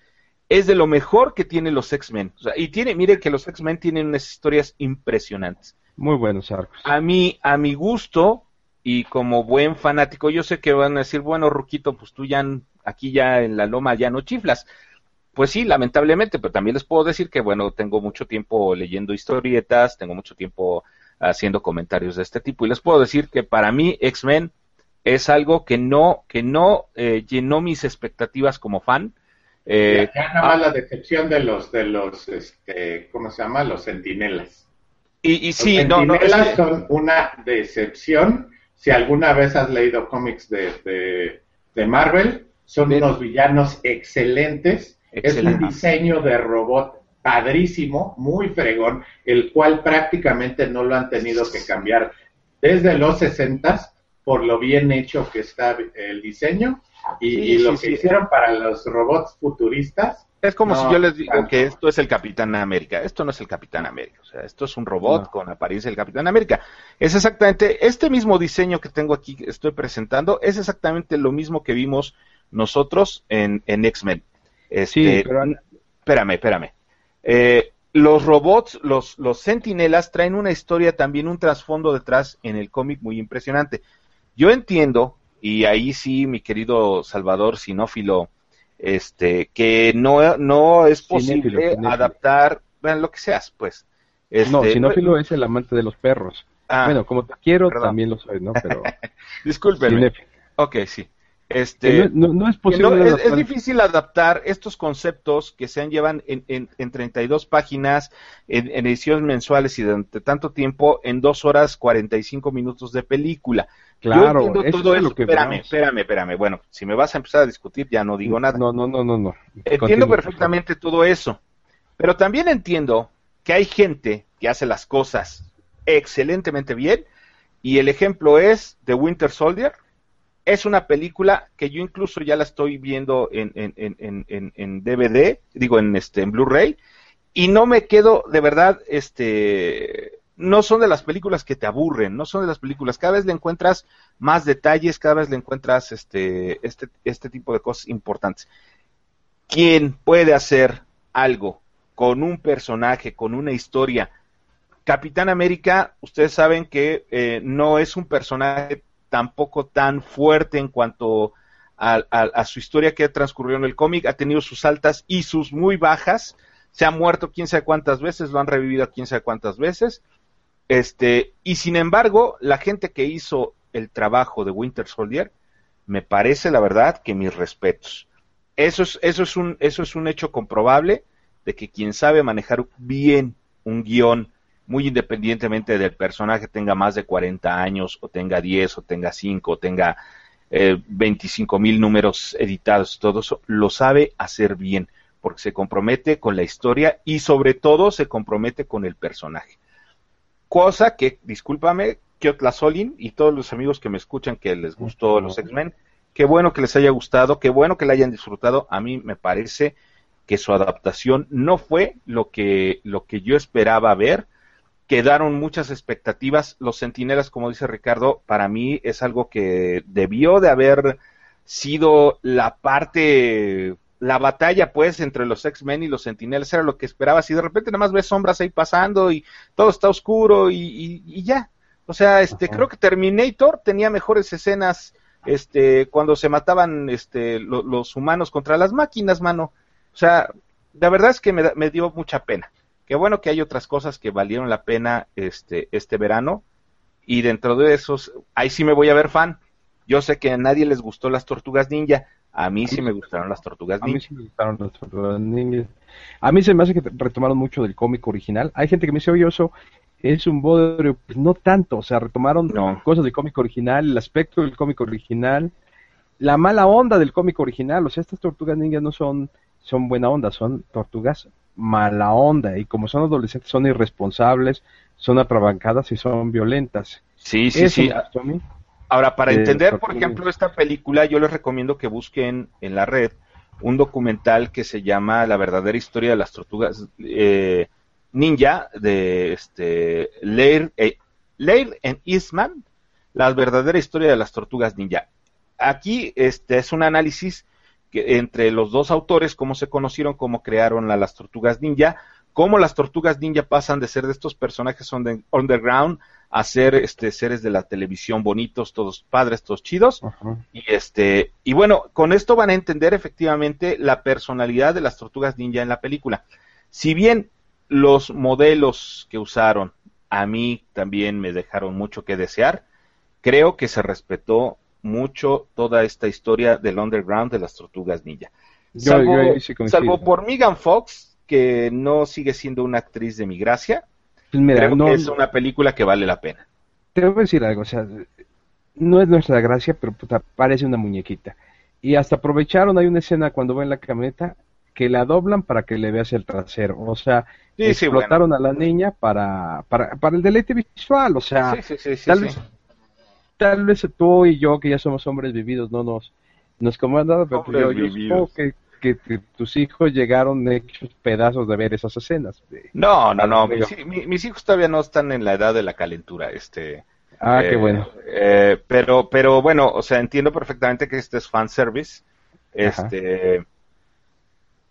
es de lo mejor que tienen los X-Men. y tiene, mire que los X-Men tienen unas historias impresionantes. Muy buenos arcos. A mí, a mi gusto, y como buen fanático, yo sé que van a decir, bueno, Ruquito, pues tú ya aquí ya en la loma ya no chiflas. Pues sí, lamentablemente, pero también les puedo decir que, bueno, tengo mucho tiempo leyendo historietas, tengo mucho tiempo haciendo comentarios de este tipo, y les puedo decir que para mí X-Men es algo que no, que no eh, llenó mis expectativas como fan. Eh, ya, nada más ah la decepción de los, de los, este, ¿cómo se llama? Los centinelas. Y, y sí, no, no, son una decepción. Si alguna vez has leído cómics de, de, Marvel, son unos villanos excelentes. Es un diseño de robot padrísimo, muy fregón, el cual prácticamente no lo han tenido que cambiar desde los 60 por lo bien hecho que está el diseño y, lo que hicieron para los robots futuristas Es como No, si yo les digo tanto. que esto es el Capitán América. Esto no es el Capitán América. O sea, esto es un robot No. con apariencia del Capitán América. Es exactamente este mismo diseño que tengo aquí, que estoy presentando, es exactamente lo mismo que vimos nosotros en, en X-Men. Sí, Este, pero Espérame, espérame. Eh, los robots, los, los sentinelas traen una historia también, un trasfondo detrás en el cómic muy impresionante. Yo entiendo, y ahí sí, mi querido Salvador Sinófilo, este, que no, no es posible cinéfilo. adaptar, bueno, lo que seas, pues. Este, no, sinófilo es el amante de los perros. ah, bueno, como te quiero, perdón. también lo soy, ¿no? Pero discúlpeme. cinéfilo. Ok, sí. Este, no, no- no es posible. no, es, difícil adaptar estos conceptos que se han llevan en, en, en 32 páginas, en, en ediciones mensuales y durante tanto tiempo, en dos horas 45 minutos de película. Yo Claro, entiendo eso todo es lo que espérame, espérame, espérame. Bueno, si me vas a empezar a discutir, ya no digo nada. No, no, no, no, no. Entiendo perfectamente todo eso, pero también entiendo que hay gente que hace las cosas excelentemente bien y el ejemplo es The Winter Soldier. Es una película que yo incluso ya la estoy viendo en, en, en, en- en- en DVD, digo en este en Blu-ray y no me quedo de verdad este no son de las películas que te aburren, no son de las películas, cada vez le encuentras más detalles, cada vez le encuentras este este este tipo de cosas importantes quién puede hacer algo con un personaje, con una historia. Capitán América, ustedes saben que eh, no es un personaje tampoco tan fuerte en cuanto a, a- su historia que transcurrió en el cómic. Ha tenido sus altas y sus muy bajas. Se ha muerto quién sabe cuántas veces, lo han revivido quién sabe cuántas veces. Este, y sin embargo, la gente que hizo el trabajo de Winter Soldier, me parece la verdad que mis respetos. Eso es, eso es un, eso es un hecho comprobable de que quien sabe manejar bien un guion, muy independientemente del personaje tenga más de 40 años, o tenga 10, o tenga 5, o tenga eh, 25 mil números editados, todo eso, lo sabe hacer bien, porque se compromete con la historia y sobre todo se compromete con el personaje. Cosa que, discúlpame, Kiotla Solin y todos los amigos que me escuchan que les gustó los X-Men, qué bueno que les haya gustado, qué bueno que la hayan disfrutado. A mí me parece que su adaptación no fue lo que, lo que yo esperaba ver. Quedaron muchas expectativas. Los Centinelas, como dice Ricardo, para mí es algo que debió de haber sido la parte, la batalla pues entre los X-Men y los Centinelas. Era lo que esperabas y de repente nada más ves sombras ahí pasando y todo está oscuro y, y- y ya. O sea, este, Ajá. creo que Terminator tenía mejores escenas este, cuando se mataban este, lo- los humanos contra las máquinas, mano. O sea, la verdad es que me, me dio mucha pena. Qué bueno que hay otras cosas que valieron la pena este, este verano. Y dentro de esos, ahí sí me voy a ver fan. Yo sé que a nadie les gustó las tortugas ninja. A mí sí me gustaron las tortugas A mí ninja. sí me gustaron las tortugas ninja. A mí se me hace que retomaron mucho del cómic original. Hay gente que me dice, oye, eso es un bodrio. Pues no tanto, o sea, retomaron No. cosas del cómic original, el aspecto del cómic original, la mala onda del cómic original. O sea, estas tortugas ninjas no son, son buena onda, son tortugas mala onda. Y como son adolescentes, son irresponsables, son atrabancadas y son violentas. Sí, sí, Eso sí. me gustó a mí. Ahora, para de entender, por ejemplo, esta película, yo les recomiendo que busquen en la red un documental que se llama La verdadera historia de las tortugas eh, ninja de este Laird, eh, Laird and Eastman, la verdadera historia de las tortugas ninja. Aquí este es un análisis que, entre los dos autores, cómo se conocieron, cómo crearon a las tortugas ninja, cómo las tortugas ninja pasan de ser de estos personajes under- underground a ser este seres de la televisión bonitos, todos padres, todos chidos. Ajá. Y este, y bueno, con esto van a entender efectivamente la personalidad de las tortugas ninja en la película. Si bien los modelos que usaron a mí también me dejaron mucho que desear, creo que se respetó mucho toda esta historia del underground de las tortugas ninja. Yo- yo sí salvo por Megan Fox, que no sigue siendo una actriz de mi gracia, Pues mira, creo no, que es una película que vale la pena. te voy a decir algo, o sea, no es nuestra gracia, pero puta, parece una muñequita. Y hasta aprovecharon, hay una escena cuando va en la camioneta que la doblan para que le veas el trasero. O sea, Sí, sí, explotaron a la niña para, para, para el deleite visual. O sea, Sí, tal vez tal vez tú y yo, que ya somos hombres vividos, no nos, nos comanda, pero yo, yo supongo que que, tus hijos llegaron hechos pedazos de ver esas escenas. No, no, no. Mis, hijos todavía no están en la edad de la calentura. Este. Ah, qué eh, bueno. Eh, pero, pero bueno, o sea, entiendo perfectamente que este es fanservice. Este.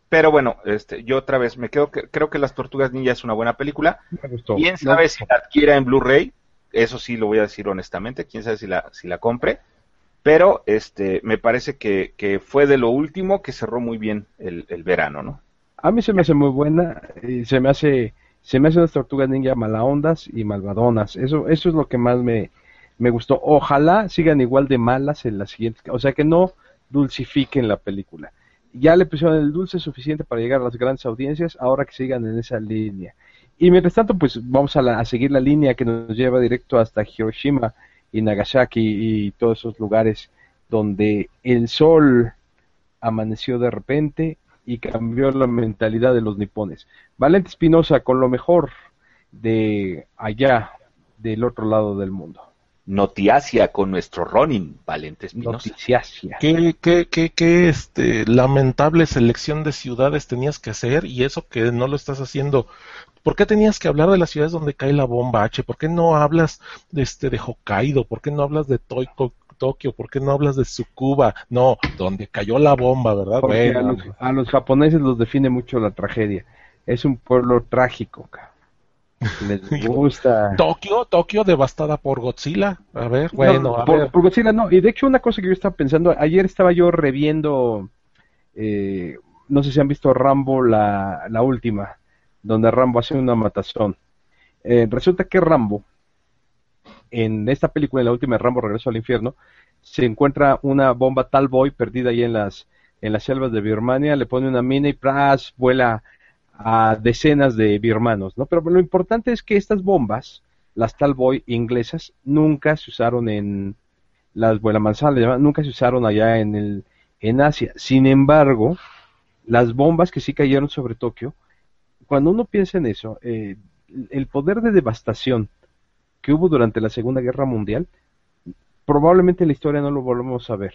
Pero bueno, este, yo otra vez me quedo, que, creo que Las Tortugas Ninja es una buena película. ¿Quién sabe si la adquiera en Blu-ray? Eso sí lo voy a decir honestamente. ¿Quién sabe si la, si la compre? Pero este, me parece que, que fue de lo último que cerró muy bien el, el, verano, ¿no? A mí se me hace muy buena y se me hace, se me hace unas tortugas ninja malaondas y malvadonas. Eso, eso es lo que más me, me gustó. Ojalá sigan igual de malas en la siguiente, o sea que no dulcifiquen la película. Ya le pusieron el dulce suficiente para llegar a las grandes audiencias, ahora que sigan en esa línea. Y mientras tanto, pues vamos a, a seguir la línea que nos lleva directo hasta Hiroshima y Nagasaki y todos esos lugares donde el sol amaneció de repente y cambió la mentalidad de los nipones. Valente Espinosa con lo mejor de allá, del otro lado del mundo. Notiasia con nuestro Ronin, Valente Espinosa. Noticiasia. ¿Qué, qué, qué, qué este, lamentable selección de ciudades tenías que hacer y eso que no lo estás haciendo ¿Por qué tenías que hablar de las ciudades donde cae la bomba H? ¿Por qué no hablas de, este, de Hokkaido? ¿Por qué no hablas de Tokio? ¿Por qué no hablas de Tsukuba? No, donde cayó la bomba, ¿verdad? a, los, japoneses los define mucho la tragedia. Es un pueblo trágico. Les gusta. Tokio, Tokio devastada por Godzilla. A ver, bueno, a por, por, Godzilla no. Y de hecho, una cosa que yo estaba pensando, ayer estaba yo reviendo, eh, no sé si han visto Rambo la, la última donde Rambo hace una matazón. Eh, resulta que Rambo, en esta película, en la última Rambo Regreso al Infierno, se encuentra una bomba Talboy perdida ahí en las, en las selvas de Birmania, le pone una mina y ¡pras! vuela a decenas de birmanos, ¿no? Pero lo importante es que estas bombas, las Talboy inglesas, nunca se usaron en las manzana, nunca se usaron allá en el en Asia. Sin embargo, las bombas que sí cayeron sobre Tokio cuando uno piensa en eso, eh, el poder de devastación que hubo durante la Segunda Guerra Mundial, probablemente en la historia no lo volvemos a ver.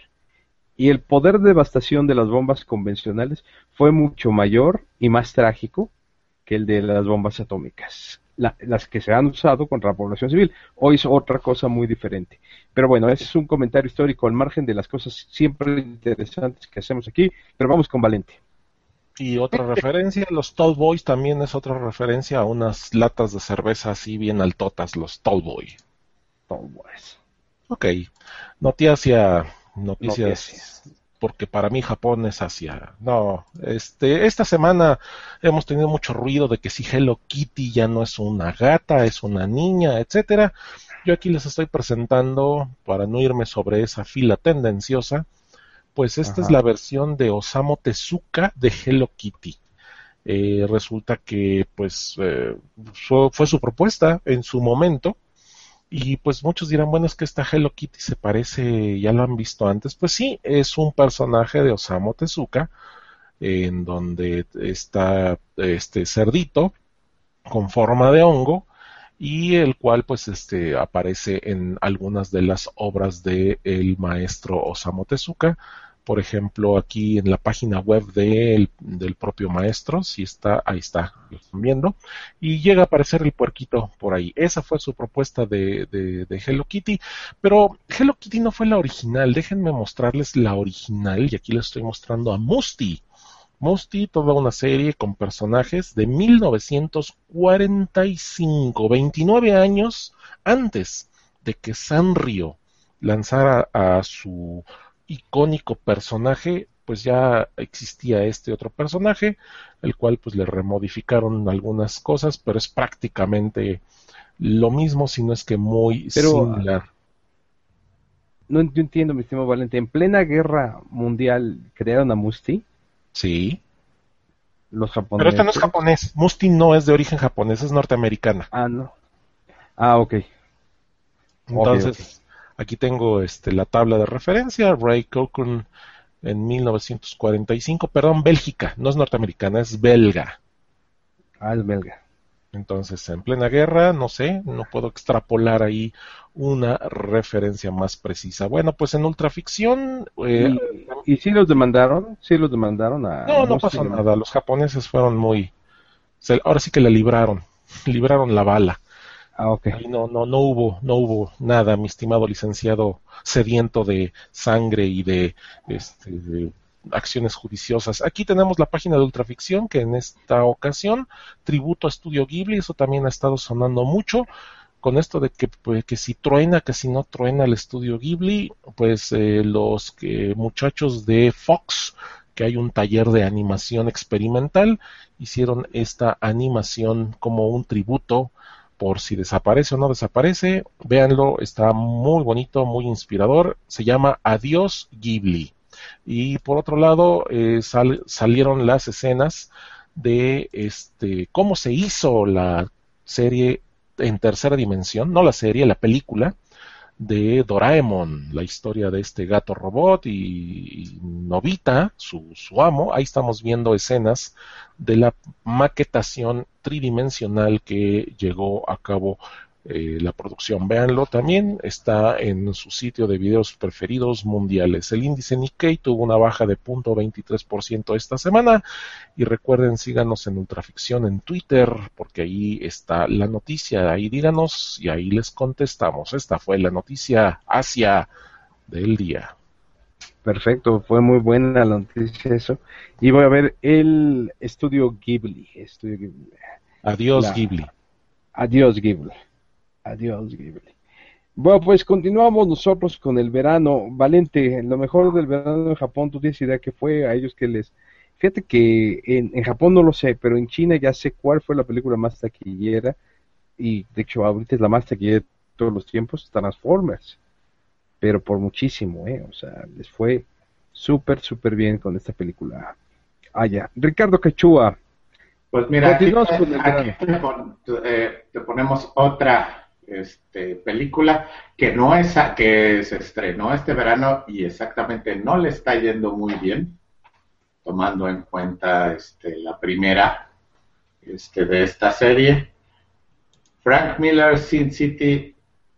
Y el poder de devastación de las bombas convencionales fue mucho mayor y más trágico que el de las bombas atómicas, las que se han usado contra la población civil. Hoy es otra cosa muy diferente. Pero bueno, ese es un comentario histórico al margen de las cosas siempre interesantes que hacemos aquí. Pero vamos con Valente. Y otra referencia, los Tall Boys también es otra referencia a unas latas de cerveza así bien altotas, los Tall Boy. Tall Boys. Ok. Noticias, noticias, porque para mí Japón es Asia. No, este, esta semana hemos tenido mucho ruido de que si Hello Kitty ya no es una gata, es una niña, etcétera. Yo aquí les estoy presentando, para no irme sobre esa fila tendenciosa, pues esta es la versión de Osamu Tezuka de Hello Kitty. Eh, resulta que pues eh, fue, su propuesta en su momento y pues muchos dirán bueno es que esta Hello Kitty se parece ya lo han visto antes pues sí es un personaje de Osamu Tezuka en donde está este cerdito con forma de hongo y el cual pues este aparece en algunas de las obras del el maestro Osamu Tezuka por ejemplo, aquí en la página web del propio maestro, si está, ahí está, lo están viendo, y llega a aparecer el puerquito por ahí. Esa fue su propuesta de, de, Hello Kitty, pero Hello Kitty no fue la original, déjenme mostrarles la original, y aquí les estoy mostrando a Musty. Musty, toda una serie con personajes de 1945, 29 años antes de que Sanrio lanzara a su icónico personaje, pues ya existía este otro personaje, el cual pues le remodificaron algunas cosas, pero es prácticamente lo mismo, si no es que muy similar. No entiendo, mi estimado Valente. ¿En plena guerra mundial crearon a Musti? Sí. Los japoneses. Pero este no es japonés. Musti no es de origen japonés, es norteamericana. Ah, no. Ah, ok. Entonces, Aquí tengo este, la tabla de referencia, Ray Cochran en 1945, perdón, Bélgica, no es norteamericana, es belga. Ah, es belga. Entonces, en plena guerra, no sé, no puedo extrapolar ahí una referencia más precisa. Bueno, pues en ultraficción, eh, ¿Y si los demandaron? ¿Sí los demandaron a.? No, no pasó nada. Los japoneses fueron muy. ahora sí que le libraron. Libraron la bala. Ah, ok. no, no, no hubo, no hubo nada, mi estimado licenciado sediento de sangre y de, este, de acciones judiciosas. Aquí tenemos la página de Ultraficción, que en esta ocasión, tributo a Estudio Ghibli, eso también ha estado sonando mucho con esto de que, pues, que si truena, que si no truena el estudio Ghibli, pues eh, los que, muchachos de Fox, que hay un taller de animación experimental, hicieron esta animación como un tributo por si desaparece o no desaparece. Véanlo, está muy bonito, muy inspirador. Se llama Adiós Ghibli. Y por otro lado, eh, salieron las escenas de este cómo se hizo la serie en tercera dimensión, no la serie, la película de Doraemon, la historia de este gato robot y, Novita, su, su, amo. Ahí estamos viendo escenas de la maquetación tridimensional que llegó a cabo eh, la producción. Véanlo también, está en su sitio de videos preferidos mundiales. El índice Nikkei tuvo una baja de 0.23% esta semana y recuerden, síganos en Ultraficción en Twitter porque ahí está la noticia. Ahí díganos y ahí les contestamos. Esta fue la noticia Asia del día. Perfecto, fue muy buena la noticia eso. Y voy a ver el estudio Ghibli. Estudio Adiós Ghibli. Adiós Ghibli. Adiós, Ghibli. Bueno, pues continuamos nosotros con el verano. Valente, lo mejor del verano en Japón, ¿tú tienes idea que fue a ellos que les... Fíjate que en, en, Japón no lo sé, pero en China ya sé cuál fue la película más taquillera. Y de hecho ahorita es la más taquillera de todos los tiempos, Transformers. Pero por muchísimo, ¿eh? O sea, les fue súper, súper bien con esta película. Ah, ya. Ricardo Cachúa. Pues mira, aquí, eh, te ponemos otra este, película que no es que se estrenó este verano y exactamente no le está yendo muy bien, tomando en cuenta este, la primera este, de esta serie. Frank Miller Sin City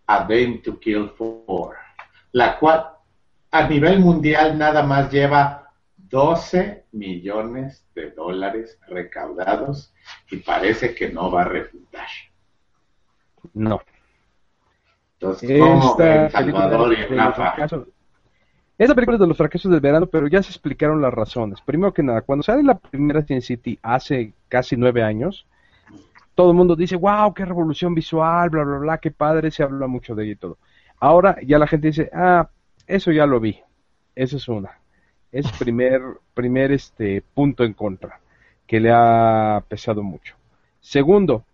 A Dame to Kill For, la cual a nivel mundial nada más lleva 12 millones de dólares recaudados y parece que no va a refutar. No. Entonces, ¿cómo Salvador y Rafa? Esta película es de los fracasos del verano, pero ya se explicaron las razones. Primero que nada, cuando sale la primera Sin City hace casi nueve años, todo el mundo dice, wow, qué revolución visual, bla, bla, bla, qué padre, se habla mucho de ella y todo. Ahora ya la gente dice, ah, eso ya lo vi. Esa es una. Es primer, primer este punto en contra, que le ha pesado mucho. Segundo,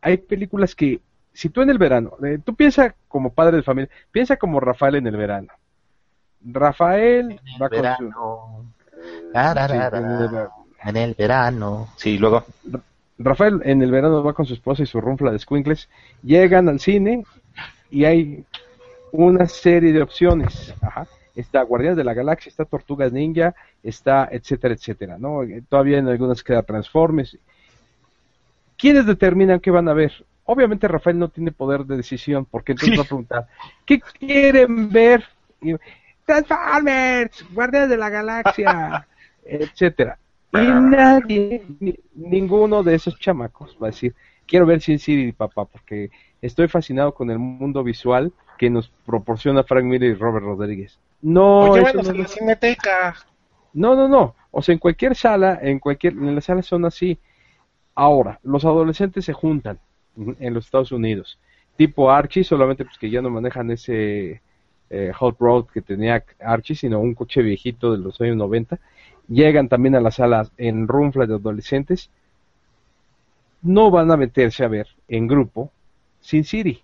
hay películas que si tú en el verano, eh, tú piensa como padre de familia, piensa como Rafael en el verano. Rafael va con su... en, el verano. Sí, luego. Rafael en el verano va con su esposa y su runfla de squinkles. Llegan al cine y hay una serie de opciones. Ajá. Está Guardianes de la Galaxia, está Tortugas Ninja, está etcétera, etcétera. ¿no? Todavía en algunas queda Transformers. ¿Quiénes determinan qué van a ver? Obviamente Rafael no tiene poder de decisión, porque entonces va a preguntar, ¿qué quieren ver? Transformers, Guardianes de la Galaxia, etcétera. Y nadie, ninguno de esos chamacos va a decir, quiero ver Sin City, papá, porque estoy fascinado con el mundo visual que nos proporciona Frank Miller y Robert Rodríguez. No, Oye, no, la cineteca. No, no, no. O sea, en cualquier sala, en cualquier, en las salas son así. Ahora, los adolescentes se juntan en los Estados Unidos. Tipo Archie, solamente pues que ya no manejan ese eh, Hot Road que tenía Archie, sino un coche viejito de los años 90. Llegan también a las salas en runfla de adolescentes. No van a meterse a ver en grupo Sin City.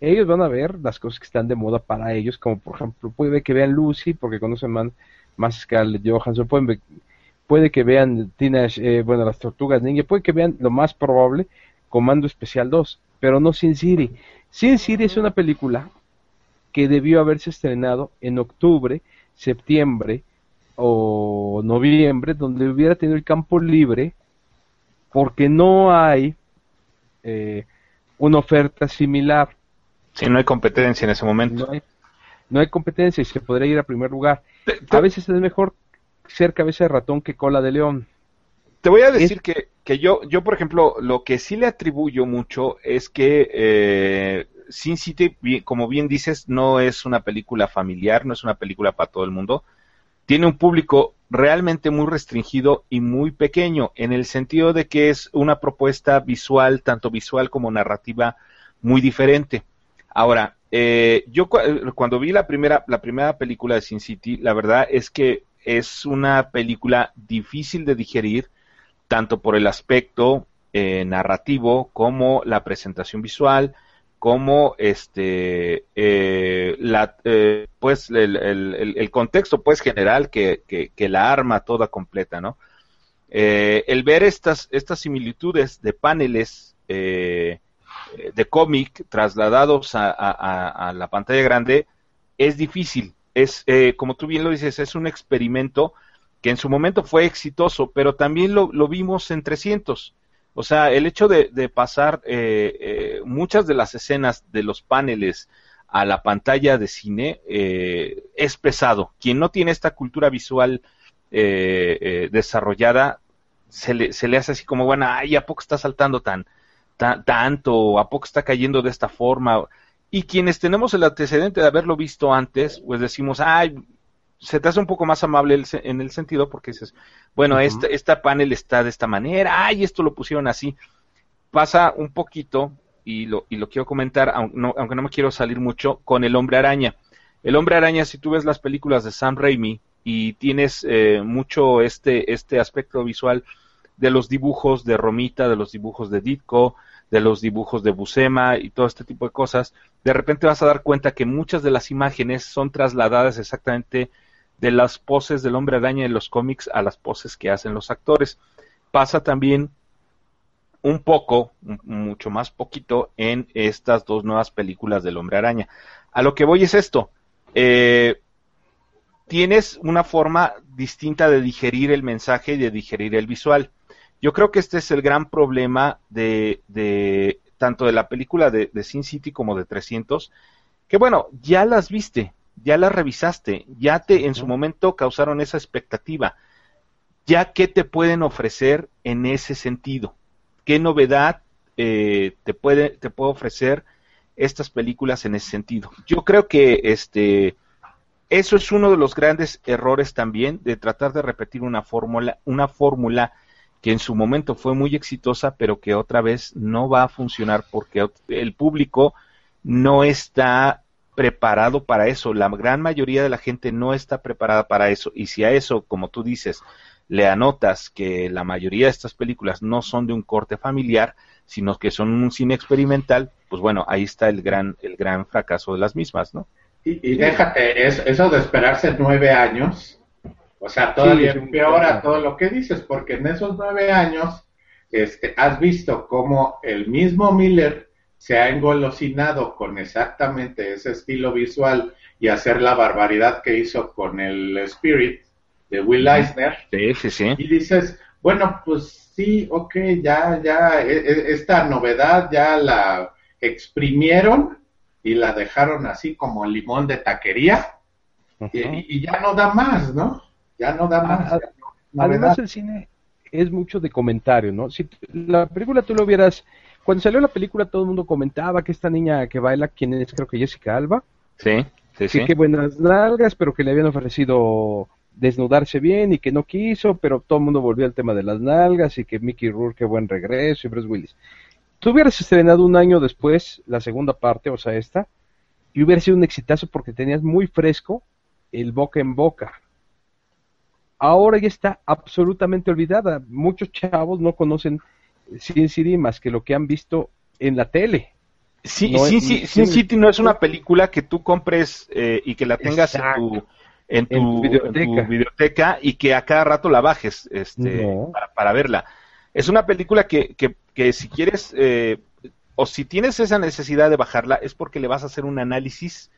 Ellos van a ver las cosas que están de moda para ellos, como por ejemplo, puede que vean Lucy porque conocen más, más Scarlett Johansson, pueden puede que vean Teenage, eh, bueno, las Tortugas Ninja, puede que vean lo más probable Comando Especial 2, pero no Sin City. Sin City es una película que debió haberse estrenado en octubre, septiembre o noviembre, donde hubiera tenido el campo libre, porque no hay eh, una oferta similar. Sí, no hay competencia en ese momento. no hay competencia y se podría ir a primer lugar. A veces es mejor ser cabeza de ratón que cola de león. Te voy a decir que, que, yo, yo, por ejemplo, lo que sí le atribuyo mucho es que eh, Sin City, como bien dices, no es una película familiar, no es una película para todo el mundo. Tiene un público realmente muy restringido y muy pequeño, en el sentido de que es una propuesta visual, tanto visual como narrativa, muy diferente. Ahora, eh, yo cuando vi la primera, la primera película de Sin City, la verdad es que es una película difícil de digerir, tanto por el aspecto eh, narrativo como la presentación visual, como este eh, la eh, pues el, contexto pues general que, que, la arma toda completa no el ver estas estas similitudes de paneles de cómic trasladados a, a, la pantalla grande es difícil. Es, eh, como tú bien lo dices, es un experimento que en su momento fue exitoso, pero también lo, vimos en 300. O sea, el hecho de, pasar eh, eh, muchas de las escenas de los paneles a la pantalla de cine es pesado. Quien no tiene esta cultura visual desarrollada, se le, se le hace así como, bueno, ay, ¿a poco está saltando tan, tan tanto? ¿A poco está cayendo de esta forma? Y quienes tenemos el antecedente de haberlo visto antes, pues decimos, ay, se te hace un poco más amable en el sentido porque dices, bueno, este, esta panel está de esta manera, ay, esto lo pusieron así. Pasa un poquito, y lo, y lo quiero comentar, aunque no, aunque no me quiero salir mucho, con el hombre araña. El hombre araña, si tú ves las películas de Sam Raimi y tienes eh, mucho este, este aspecto visual de los dibujos de Romita, de los dibujos de Ditko, de los dibujos de Buscema y todo este tipo de cosas, de repente vas a dar cuenta que muchas de las imágenes son trasladadas exactamente de las poses del hombre araña en los cómics a las poses que hacen los actores. Pasa también un poco, mucho más poquito, en estas dos nuevas películas del hombre araña. A lo que voy es esto. Eh, tienes una forma distinta de digerir el mensaje y de digerir el visual. Yo creo que este es el gran problema de, de tanto de la película de, Sin City como de 300, que bueno, ya las viste, ya las revisaste, ya te en su momento causaron esa expectativa. Ya qué te pueden ofrecer en ese sentido, qué novedad eh, te puede te puede ofrecer estas películas en ese sentido. Yo creo que este eso es uno de los grandes errores también de tratar de repetir una fórmula una fórmula que en su momento fue muy exitosa, pero que otra vez no va a funcionar porque el público no está preparado para eso. La gran mayoría de la gente no está preparada para eso. Y si a eso, como tú dices, le anotas que la mayoría de estas películas no son de un corte familiar, sino que son un cine experimental, pues bueno, ahí está el gran, el gran fracaso de las mismas, ¿no? Y, déjate, eso de esperarse nueve años, o sea, todavía peor a todo lo que dices, porque en esos nueve años este, has visto cómo el mismo Miller se ha engolosinado con exactamente ese estilo visual y hacer la barbaridad que hizo con el Spirit de Will Eisner. Sí, sí, sí. Y dices, bueno, pues sí, ok, ya, ya, e, e, esta novedad ya la exprimieron y la dejaron así como limón de taquería y, ya no da más, ¿no? ya no da más. además el cine es mucho de comentario, ¿no? Si la película tú lo vieras, cuando salió la película todo el mundo comentaba que esta niña que baila, quien es creo que Jessica Alba, sí, sí, sí. que buenas nalgas, pero que le habían ofrecido desnudarse bien y que no quiso, pero todo el mundo volvió al tema de las nalgas y que Mickey Rourke, qué buen regreso y Bruce Willis. Tú hubieras estrenado un año después la segunda parte, o sea, esta, y hubiera sido un exitazo porque tenías muy fresco el boca en boca ahora ya está absolutamente olvidada. Muchos chavos no conocen Sin City más que lo que han visto en la tele. Sí, Sin, City no es una película que tú compres eh, y que la tengas en tu, en tu, biblioteca. y que a cada rato la bajes este, para, verla. Es una película que, que, que si quieres, eh, o si tienes esa necesidad de bajarla, es porque le vas a hacer un análisis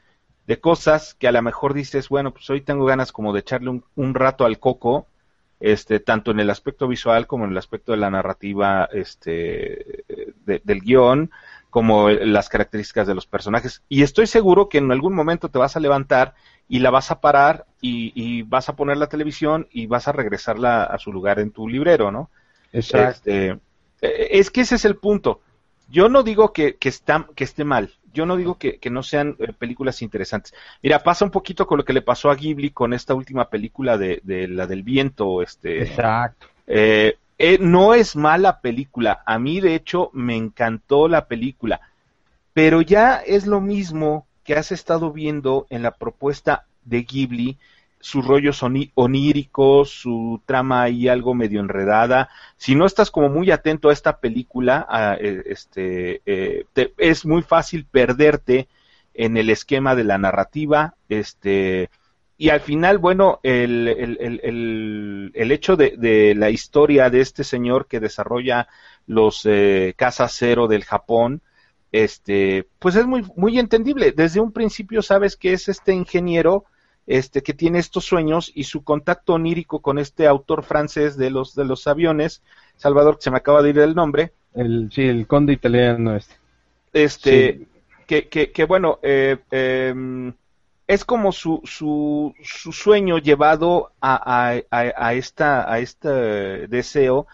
de cosas que a lo mejor dices, bueno, pues hoy tengo ganas como de echarle un, rato al coco, este, tanto en el aspecto visual como en el aspecto de la narrativa este, del guion, como las características de los personajes. Y estoy seguro que en algún momento te vas a levantar y la vas a parar y, vas a poner la televisión y vas a regresarla a su lugar en tu librero, ¿no? Exacto. Este, eh, es que ese es el punto. Yo no digo que, que, está, que esté mal, yo no digo que, que no sean eh, películas interesantes. Mira, pasa un poquito con lo que le pasó a Ghibli con esta última película de, de la del viento. Este, Exacto. Eh, eh, no es mala película. A mí, de hecho, me encantó la película. Pero ya es lo mismo que has estado viendo en la propuesta de Ghibli, sus rollos oníricos, su trama ahí algo medio enredada. Si no estás como muy atento a esta película, eh, este, eh, es muy fácil perderte en el esquema de la narrativa, este, y al final, bueno, el, el, el, hecho de, de, la historia de este señor que desarrolla los eh, Casa Cero del Japón, este, pues es muy, muy entendible. Desde un principio sabes que es este ingeniero este, que tiene estos sueños y su contacto onírico con este autor francés de los, de los aviones, Salvador, que se me acaba de ir el nombre. El, sí, el conde italiano este. Este, que, que, que, bueno, eh, eh, es como su, su, su sueño llevado a, a, a, esta, a este deseo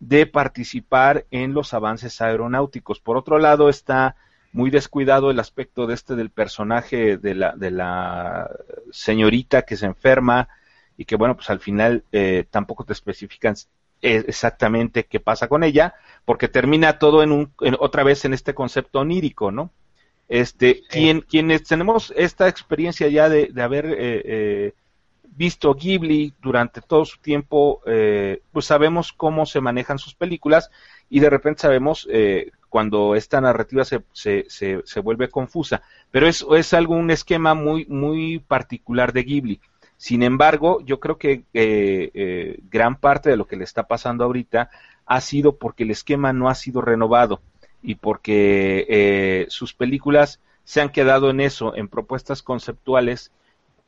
de participar en los avances aeronáuticos. Por otro lado, está muy descuidado el aspecto de este del personaje de la, de la señorita que se enferma y que, bueno, pues al final eh, tampoco te especifican exactamente qué pasa con ella, porque termina todo en un, en, otra vez en este concepto onírico, ¿no? Este, quien, quienes tenemos esta experiencia ya de, de haber eh, eh, visto Ghibli durante todo su tiempo, eh, pues sabemos cómo se manejan sus películas y de repente sabemos eh, cuando esta narrativa se, se, se, se, vuelve confusa. Pero es, es algo, un esquema muy, muy particular de Ghibli. Sin embargo, yo creo que eh, gran parte de lo que le está pasando ahorita ha sido porque el esquema no ha sido renovado y porque eh, sus películas se han quedado en eso, en propuestas conceptuales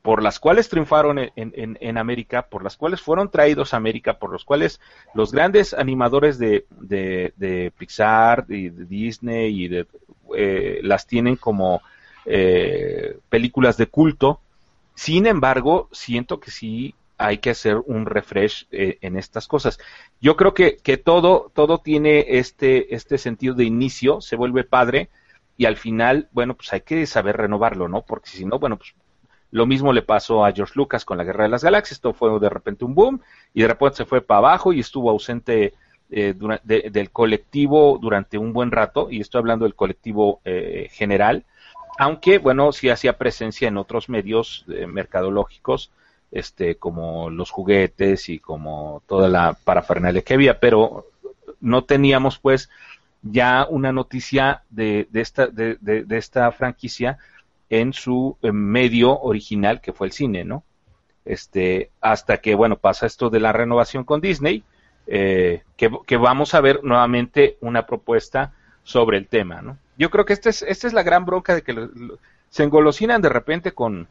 por las cuales triunfaron en, en, en, América, por las cuales fueron traídos a América, por los cuales los grandes animadores de, de, de Pixar y de Disney y de, eh, las tienen como eh, películas de culto. Sin embargo, siento que sí hay que hacer un refresh eh, en estas cosas. Yo creo que, que todo, todo tiene este, este sentido de inicio, se vuelve padre, y al final, bueno, pues hay que saber renovarlo, ¿no? Porque si no, bueno, pues lo mismo le pasó a George Lucas con la Guerra de las Galaxias, esto fue de repente un boom, y de repente se fue para abajo y estuvo ausente eh, del colectivo durante un buen rato, y estoy hablando del colectivo eh, general, aunque, bueno, sí hacía presencia en otros medios eh, mercadológicos, este, como los juguetes y como toda la parafernalia que había, pero no teníamos pues ya una noticia de, de esta, de, esta franquicia en su medio original que fue el cine, ¿no? Este, hasta que, bueno, pasa esto de la renovación con Disney, eh, que, que, vamos a ver nuevamente una propuesta sobre el tema, ¿no? Yo creo que esta es, esta es la gran bronca de que lo, lo, se engolosinan de repente con,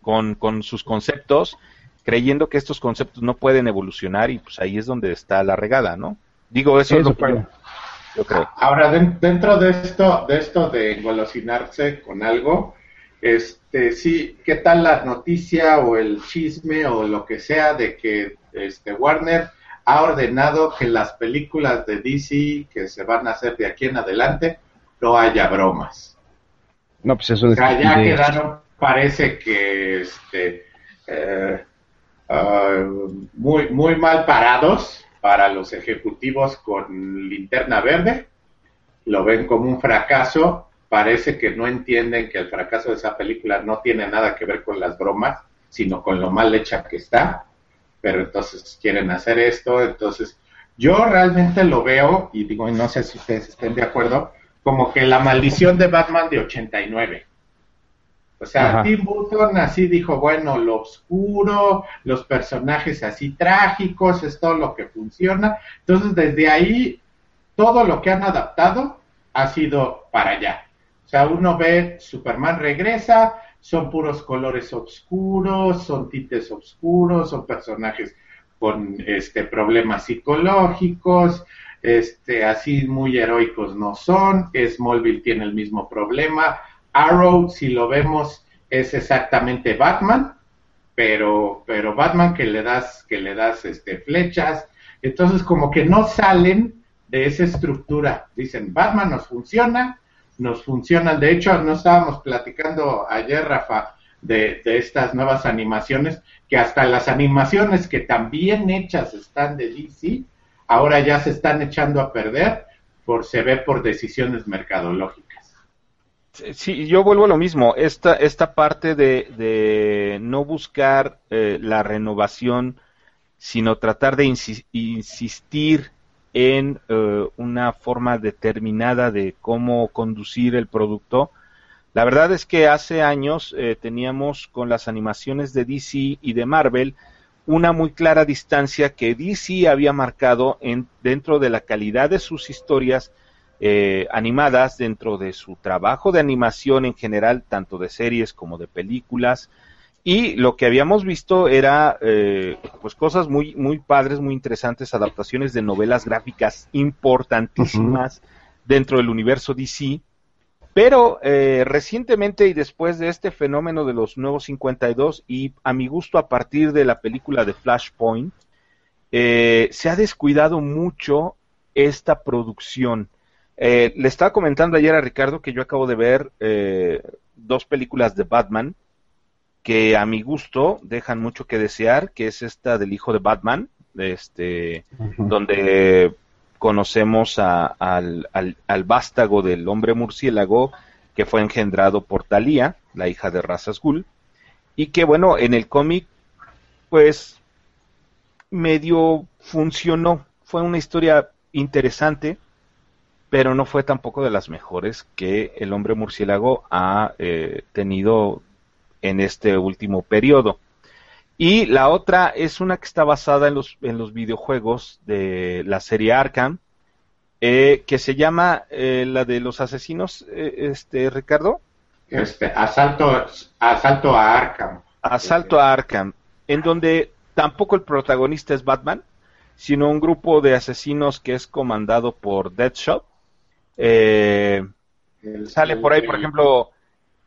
con, con sus conceptos, creyendo que estos conceptos no pueden evolucionar y pues ahí es donde está la regada, ¿no? Digo, eso, eso es lo que yo, yo, creo. Ahora, de, dentro de esto, de esto de engolosinarse con algo, este, sí, ¿qué tal la noticia o el chisme o lo que sea de que este Warner ha ordenado que las películas de DC que se van a hacer de aquí en adelante no haya bromas? No, pues eso es o sea, ya quedaron parece que este, eh, uh, muy, muy mal parados para los ejecutivos con linterna verde, lo ven como un fracaso, parece que no entienden que el fracaso de esa película no tiene nada que ver con las bromas, sino con lo mal hecha que está, pero entonces quieren hacer esto, entonces yo realmente lo veo, y digo, no sé si ustedes estén de acuerdo, como que la maldición de Batman de 89 o sea, Ajá. Tim Burton así dijo, bueno, lo oscuro, los personajes así trágicos, es todo lo que funciona. Entonces, desde ahí, todo lo que han adaptado ha sido para allá. O sea, uno ve Superman regresa, son puros colores oscuros, son tintes oscuros, son personajes con este problemas psicológicos, este, así muy heroicos no son, Smallville tiene el mismo problema, Arrow, si lo vemos, es exactamente Batman, pero, pero Batman que le das, que le das este, flechas, entonces como que no salen de esa estructura, dicen Batman nos funciona, nos funcionan, de hecho no estábamos platicando ayer, Rafa, de, de estas nuevas animaciones, que hasta las animaciones que también hechas están de DC, ahora ya se están echando a perder por se ve por decisiones mercadológicas. Sí, yo vuelvo a lo mismo. Esta, esta parte de, no buscar eh, la renovación, sino tratar de insistir en eh, una forma determinada de cómo conducir el producto. La verdad es que hace años eh, teníamos con las animaciones de DC y de Marvel una muy clara distancia que DC había marcado en, dentro de la calidad de sus historias eh, animadas, dentro de su trabajo de animación en general, tanto de series como de películas. Y lo que habíamos visto era eh, pues cosas muy, muy padres, muy interesantes, adaptaciones de novelas gráficas importantísimas dentro del universo DC pero eh, recientemente y después de este fenómeno de los nuevos 52 y a mi gusto a partir de la película de Flashpoint, eh, se ha descuidado mucho esta producción. Eh, le estaba comentando ayer a Ricardo que yo acabo de ver dos películas de Batman que a mi gusto dejan mucho que desear, que es esta del hijo de Batman, este, donde conocemos al, al, vástago del hombre murciélago que fue engendrado por Talía, la hija de Razas Ghul, y que bueno, en el cómic pues medio funcionó, fue una historia interesante, pero no fue tampoco de las mejores que el hombre murciélago ha eh, tenido en este último periodo. Y la otra es una que está basada en los, en los videojuegos de la serie Arkham, eh, que se llama eh, la de los asesinos, este Ricardo. Este, asalto, asalto a Arkham. Asalto a Arkham, en donde tampoco el protagonista es Batman, sino un grupo de asesinos que es comandado por Deadshot. Sale por ahí, por ejemplo...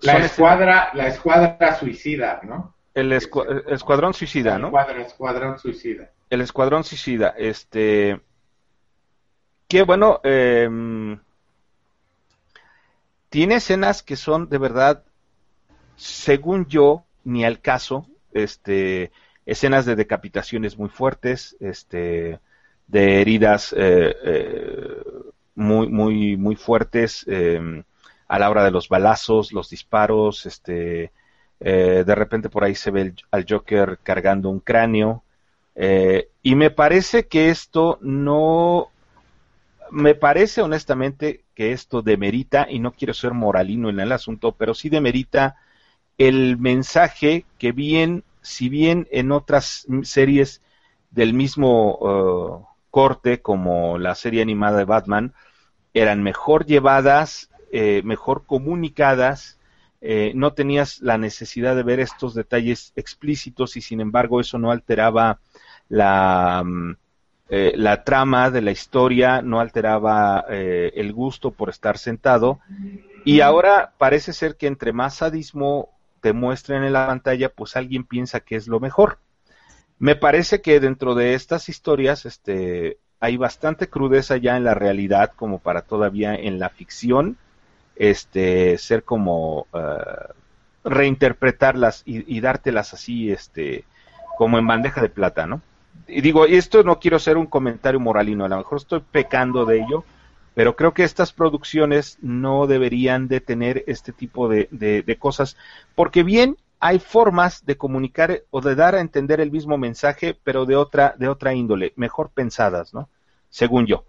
La escuadra, la escuadra suicida, ¿no? El, escuadrón suicida, ¿no? El escuadrón suicida. El escuadrón suicida, este... Que bueno, em, tiene escenas que son de verdad, según yo, ni al caso, este, escenas de decapitaciones muy fuertes, este, de heridas eh, eh, muy, muy, muy fuertes em, a la hora de los balazos, los disparos, este, eh, de repente por ahí se ve al Joker cargando un cráneo. Eh, y me parece que esto no. Me parece honestamente que esto demerita, y no quiero ser moralino en el asunto, pero sí demerita el mensaje que bien, si bien en otras series del mismo uh, corte, como la serie animada de Batman, eran mejor llevadas, eh, mejor comunicadas, eh, no tenías la necesidad de ver estos detalles explícitos y sin embargo eso no alteraba la, mm, eh, la trama de la historia, no alteraba el gusto por estar sentado y ahora parece ser que entre más sadismo te muestren en la pantalla, pues alguien piensa que es lo mejor. Me parece que dentro de estas historias este, hay bastante crudeza ya en la realidad como para todavía en la ficción este, ser como uh, reinterpretarlas y, dártelas así, este, como en bandeja de plata, ¿no? Y digo, esto no quiero ser un comentario moralino, a lo mejor estoy pecando de ello, pero creo que estas producciones no deberían de tener este tipo de, de, cosas, porque bien hay formas de comunicar o de dar a entender el mismo mensaje, pero de otra, de otra índole, mejor pensadas, ¿no? Según yo.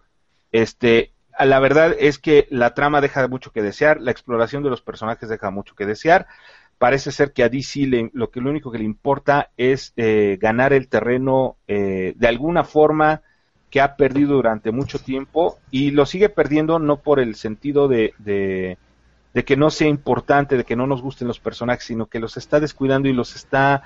Este, la verdad es que la trama deja mucho que desear, la exploración de los personajes deja mucho que desear. Parece ser que a DC lo, que, lo único que le importa es eh, ganar el terreno eh, de alguna forma que ha perdido durante mucho tiempo y lo sigue perdiendo no por el sentido de, que no sea importante, de que no nos gusten los personajes, sino que los está descuidando y los está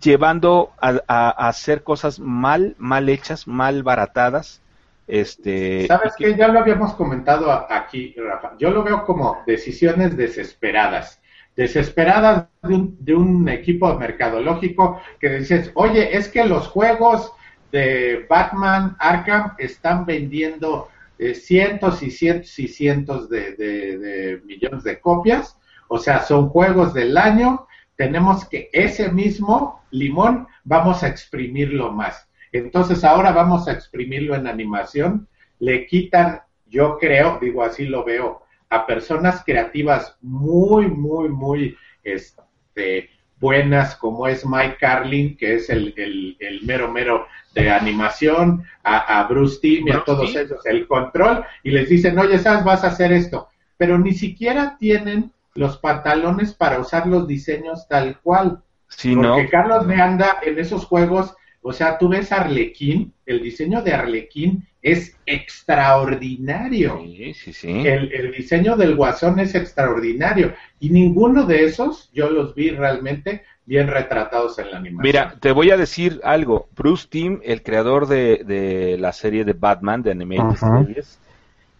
llevando a, a hacer cosas mal, mal hechas, mal baratadas Este, ¿Sabes que Ya lo habíamos comentado aquí, Rafa. Yo lo veo como decisiones desesperadas. Desesperadas de un, de un equipo mercadológico que dices, oye, es que los juegos de Batman Arkham están vendiendo eh, cientos y cientos y cientos de, de, millones de copias. O sea, son juegos del año. Tenemos que ese mismo limón vamos a exprimirlo más. Entonces ahora vamos a exprimirlo en animación. Le quitan, yo creo, digo así lo veo, a personas creativas muy, muy, muy este, buenas como es Mike Carlin, que es el, el, mero mero de animación, a, Bruce Timm y a todos ellos el control, y les dicen, oye, ¿sabes? Vas a hacer esto. Pero ni siquiera tienen los pantalones para usar los diseños tal cual. Sí, Porque Carlos me anda en esos juegos, o sea, tú ves Arlequín, el diseño de Arlequín es extraordinario. Sí, sí, sí. El, el, diseño del guasón es extraordinario. Y ninguno de esos yo los vi realmente bien retratados en la animación. Mira, te voy a decir algo. Bruce Timm, el creador de, de la serie de Batman, de Animated Series,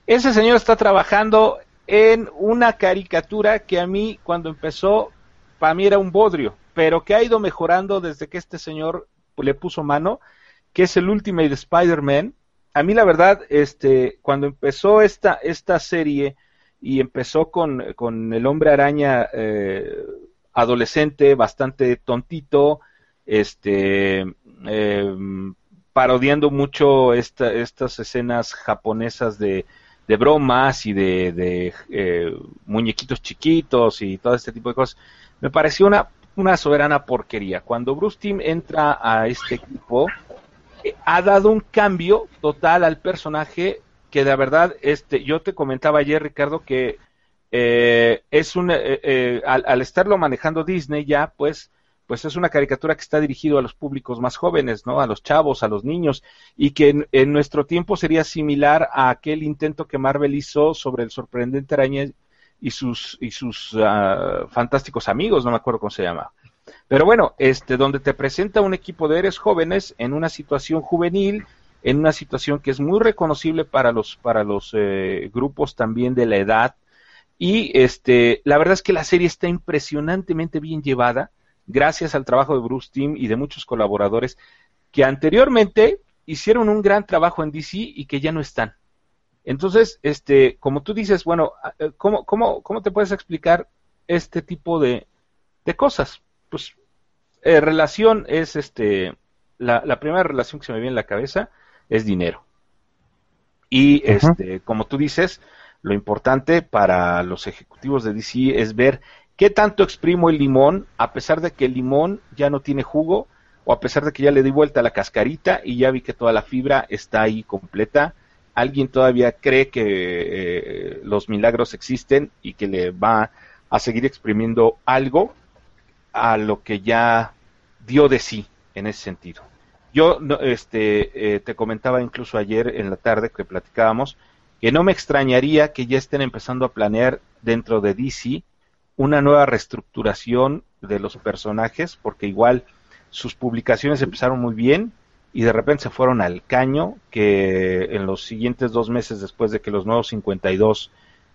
ese señor está trabajando en una caricatura que a mí, cuando empezó, para mí era un bodrio, pero que ha ido mejorando desde que este señor le puso mano, que es el Ultimate Spider-Man, a mí la verdad, este, cuando empezó esta, esta serie y empezó con, con el hombre araña eh, adolescente, bastante tontito, este, eh, parodiando mucho esta, estas escenas japonesas de, bromas y de, de eh, muñequitos chiquitos y todo este tipo de cosas, me pareció una, una soberana porquería. Cuando Bruce Team entra a este equipo, ha dado un cambio total al personaje que de verdad, este, yo te comentaba ayer, Ricardo, que eh, es un, eh, eh, al, estarlo manejando Disney ya, pues, pues es una caricatura que está dirigido a los públicos más jóvenes, ¿no? A los chavos, a los niños, y que en, nuestro tiempo sería similar a aquel intento que Marvel hizo sobre el sorprendente araña y sus, y sus ah, fantásticos amigos, no me acuerdo cómo se llama. Pero bueno, este, donde te presenta un equipo de héroes jóvenes en una situación juvenil, en una situación que es muy reconocible para los, para los eh, grupos también de la edad. Y este, la verdad es que la serie está impresionantemente bien llevada, gracias al trabajo de Bruce Timm y de muchos colaboradores que anteriormente hicieron un gran trabajo en DC y que ya no están. Entonces, este, como tú dices, bueno, eh, ¿cómo, cómo, cómo te puedes explicar este tipo de, de cosas? pues, eh, relación es este, la, primera relación que se me viene en la cabeza es dinero. Y este, como tú dices, lo importante para los ejecutivos de DC es ver qué tanto exprimo el limón, a pesar de que el limón ya no tiene jugo, o a pesar de que ya le di vuelta a la cascarita y ya vi que toda la fibra está ahí completa. Alguien todavía cree que eh, los milagros existen y que le va a seguir exprimiendo algo a lo que ya dio de sí en ese sentido. Yo este, eh, te comentaba incluso ayer en la tarde que platicábamos que no me extrañaría que ya estén empezando a planear dentro de DC una nueva reestructuración de los personajes, porque igual sus publicaciones empezaron muy bien y de repente se fueron al caño, que en los siguientes dos meses después de que los nuevos 52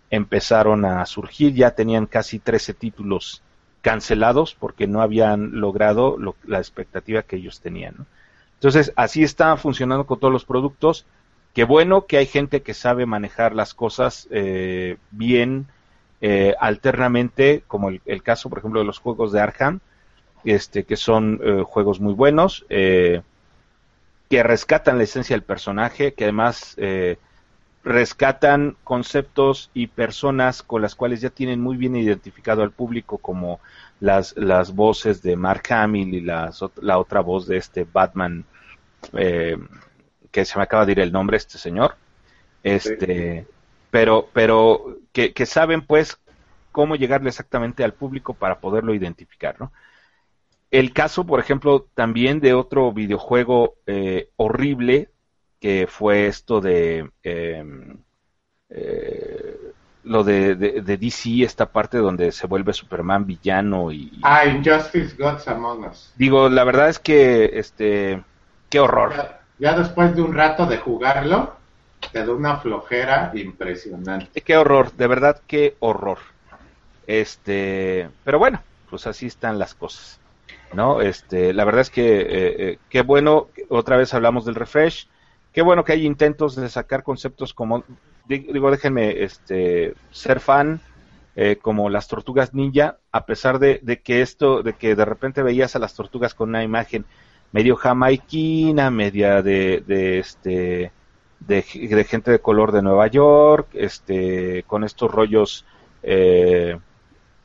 empezaron a surgir, ya tenían casi 13 títulos cancelados porque no habían logrado la expectativa que ellos tenían. Entonces, así está funcionando con todos los productos. Qué bueno que hay gente que sabe manejar las cosas eh, bien eh, alternamente, como el, caso, por ejemplo, de los juegos de Arkham, este, que son eh, juegos muy buenos, que rescatan la esencia del personaje, que además rescatan conceptos y personas con las cuales ya tienen muy bien identificado al público como las, las voces de Mark Hamill y las, la otra voz de este Batman eh, que se me acaba de ir el nombre este señor este pero pero que, que, saben pues cómo llegarle exactamente al público para poderlo identificar ¿no? El caso por ejemplo también de otro videojuego eh, horrible que fue esto de em, eh, lo de, de, DC, esta parte donde se vuelve Superman villano y... Ah, Injustice Gods Among Us. Digo, la verdad es que, este, qué horror. Ya, después de un rato de jugarlo, te da una flojera impresionante. Qué horror, de verdad, qué horror. Este, pero bueno, pues así están las cosas. ¿No? Este, la verdad es que eh, eh, qué bueno, otra vez hablamos del refresh, qué bueno que hay intentos de sacar conceptos como, digo, déjenme este, ser fan, eh, como las tortugas ninja, a pesar de, que esto, de que de repente veías a las tortugas con una imagen medio jamaiquina, media de, de este, de, gente de color de Nueva York, este, con estos rollos eh,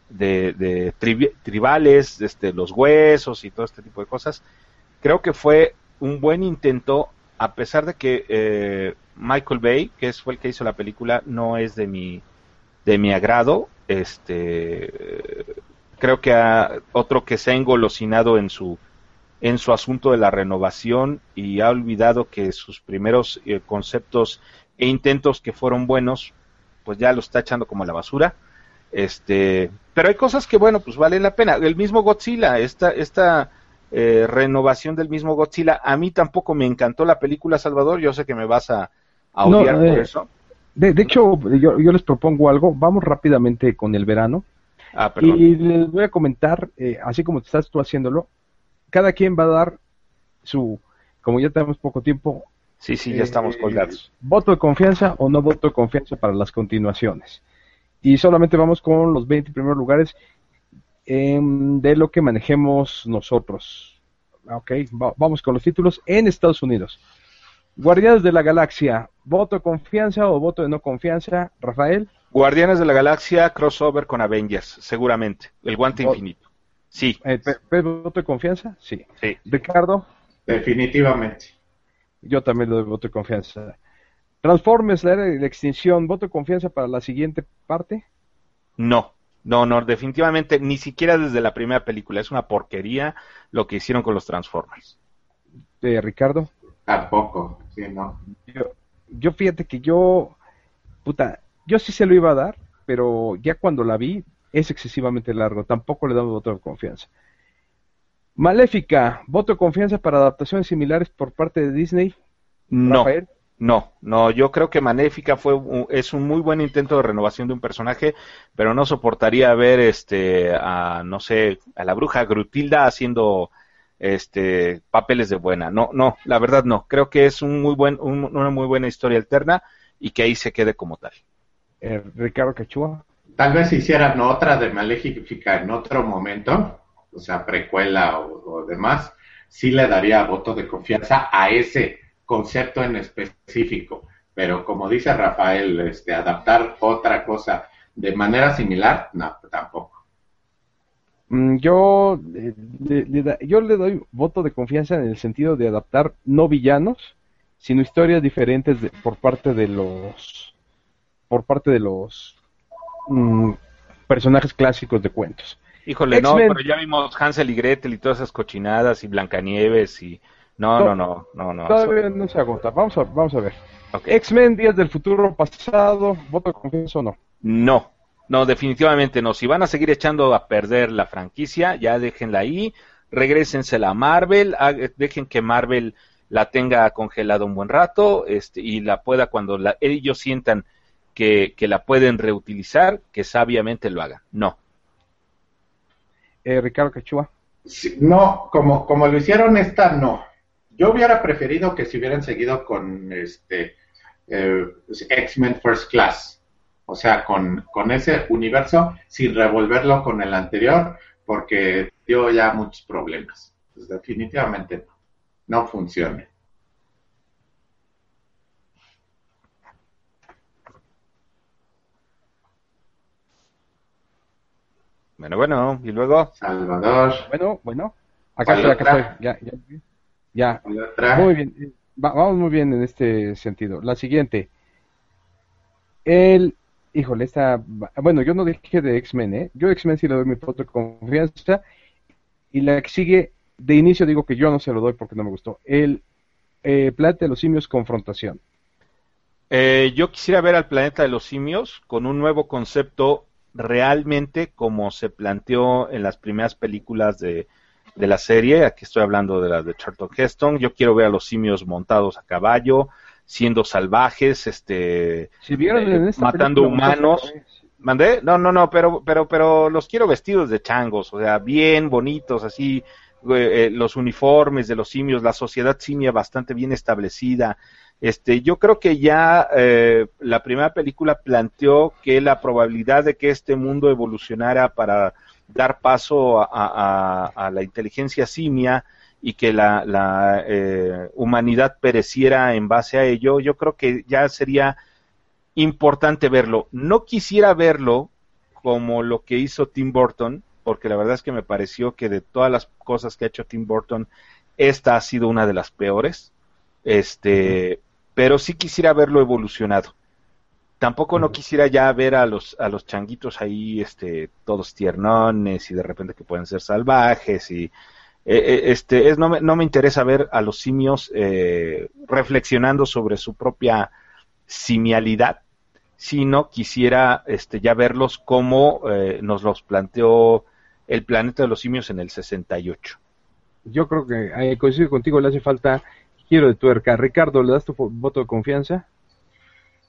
de, tribales, este, los huesos y todo este tipo de cosas. Creo que fue un buen intento, a pesar de que eh, Michael Bay, que fue el que hizo la película, no es de mi, de mi agrado. Este, creo que otro que se ha engolosinado en su, en su asunto de la renovación y ha olvidado que sus primeros eh, conceptos e intentos que fueron buenos, pues ya lo está echando como a la basura. Este, pero hay cosas que, bueno, pues valen la pena. El mismo Godzilla, esta, esta eh, renovación del mismo Godzilla, a mí tampoco me encantó la película Salvador, yo sé que me vas a, odiar por eh, eso. De, hecho, yo, les propongo algo, vamos rápidamente con el verano. Ah, y les voy a comentar, eh, así como estás tú haciéndolo, cada quien va a dar su, como ya tenemos poco tiempo. Sí, sí, ya estamos colgados. ¿Voto de confianza o no voto de confianza para las continuaciones? Y solamente vamos con los 20 primeros lugares de lo que manejemos nosotros. Ok, vamos con los títulos en Estados Unidos. Guardianes de la Galaxia, ¿voto de confianza o voto de no confianza, Rafael? Guardianes de la Galaxia, crossover con Avengers, seguramente. El guante infinito. Sí. Eh, ¿Voto de confianza? Sí. sí. Ricardo. Definitivamente. Yo también lo de voto de confianza. Transformers, la era de la extinción, ¿voto de confianza para la siguiente parte? No, no, no, definitivamente, ni siquiera desde la primera película. Es una porquería lo que hicieron con los Transformers. Eh, Ricardo. Tampoco, sí, no. Yo, yo fíjate que yo, puta, yo sí se lo iba a dar, pero ya cuando la vi es excesivamente largo. Tampoco le damos voto de confianza. Maléfica, voto de confianza para adaptaciones similares por parte de Disney. No. No, no, yo creo que Maléfica fue es un muy buen intento de renovación de un personaje, pero no soportaría ver este a no sé, a la bruja Grutilda haciendo este papeles de buena. No, no, la verdad no. Creo que es un muy buen una muy buena historia alterna y que ahí se quede como tal. Eh, Ricardo Cachua. Tal vez hicieran otra de Maléfica en otro momento, o sea, precuela o, o demás, sí le daría voto de confianza a ese concepto en específico, pero como dice Rafael, este, adaptar otra cosa de manera similar, no, tampoco. Mm, yo, eh, le, yo le doy voto de confianza en el sentido de adaptar no villanos, sino historias diferentes por parte de los por parte de los mm, personajes clásicos de cuentos. Híjole, no, pero ya vimos Hansel y Gretel y todas esas cochinadas y Blancanieves y no, no, no, no, no. Todavía no se agota. Vamos a, vamos a ver. X-Men, Días del Futuro Pasado, ¿voto de confianza o no? No, no, definitivamente no. Si van a seguir echando a perder la franquicia, ya déjenla ahí, regrésensela a Marvel, dejen que Marvel la tenga congelada un buen rato este, y la pueda, cuando ellos sientan que, que, la pueden reutilizar, que sabiamente lo hagan. No. Eh, Ricardo Cachua. no, como, como lo hicieron esta, no. Yo hubiera preferido que se hubieran seguido con este eh, X-Men First Class, o sea, con, con ese universo sin revolverlo con el anterior, porque dio ya muchos problemas. Pues definitivamente no, no funciona. Bueno, bueno, y luego. Salvador. Bueno, bueno. Acá estoy, acá estoy. Ya, ya. Ya. Muy bien. Vamos muy bien en este sentido. La siguiente. El. Híjole, esta. Bueno, yo no dije de X-Men, ¿eh? Yo X-Men sí le doy mi voto de confianza. Y la que sigue, de inicio digo que yo no se lo doy porque no me gustó. El eh, Planeta de los Simios Confrontación. Eh, yo quisiera ver al Planeta de los Simios con un nuevo concepto realmente como se planteó en las primeras películas de de la serie, aquí estoy hablando de la de Charlton Heston, yo quiero ver a los simios montados a caballo, siendo salvajes, este, Si eh, en esta matando humanos. ¿Mandé? No, no, no, pero, pero, pero los quiero vestidos de changos, o sea, bien bonitos, así, eh, los uniformes de los simios, la sociedad simia bastante bien establecida. Este, yo creo que ya eh, la primera película planteó que la probabilidad de que este mundo evolucionara para dar paso a, a- a la inteligencia simia y que la, la, eh, humanidad pereciera en base a ello, yo creo que ya sería importante verlo. No quisiera verlo como lo que hizo Tim Burton, porque la verdad es que me pareció que de todas las cosas que ha hecho Tim Burton, esta ha sido una de las peores. Este, pero sí quisiera verlo evolucionado. Tampoco no quisiera ya ver a los a los changuitos ahí, este, todos tiernones y de repente que pueden ser salvajes y eh, eh, este es no me, no me interesa ver a los simios eh, reflexionando sobre su propia simialidad, sino quisiera este, ya verlos como eh, nos los planteó el planeta de los simios en el 68. Yo creo que eh, coincido contigo, le hace falta giro de tuerca. Ricardo, ¿le das tu voto de confianza?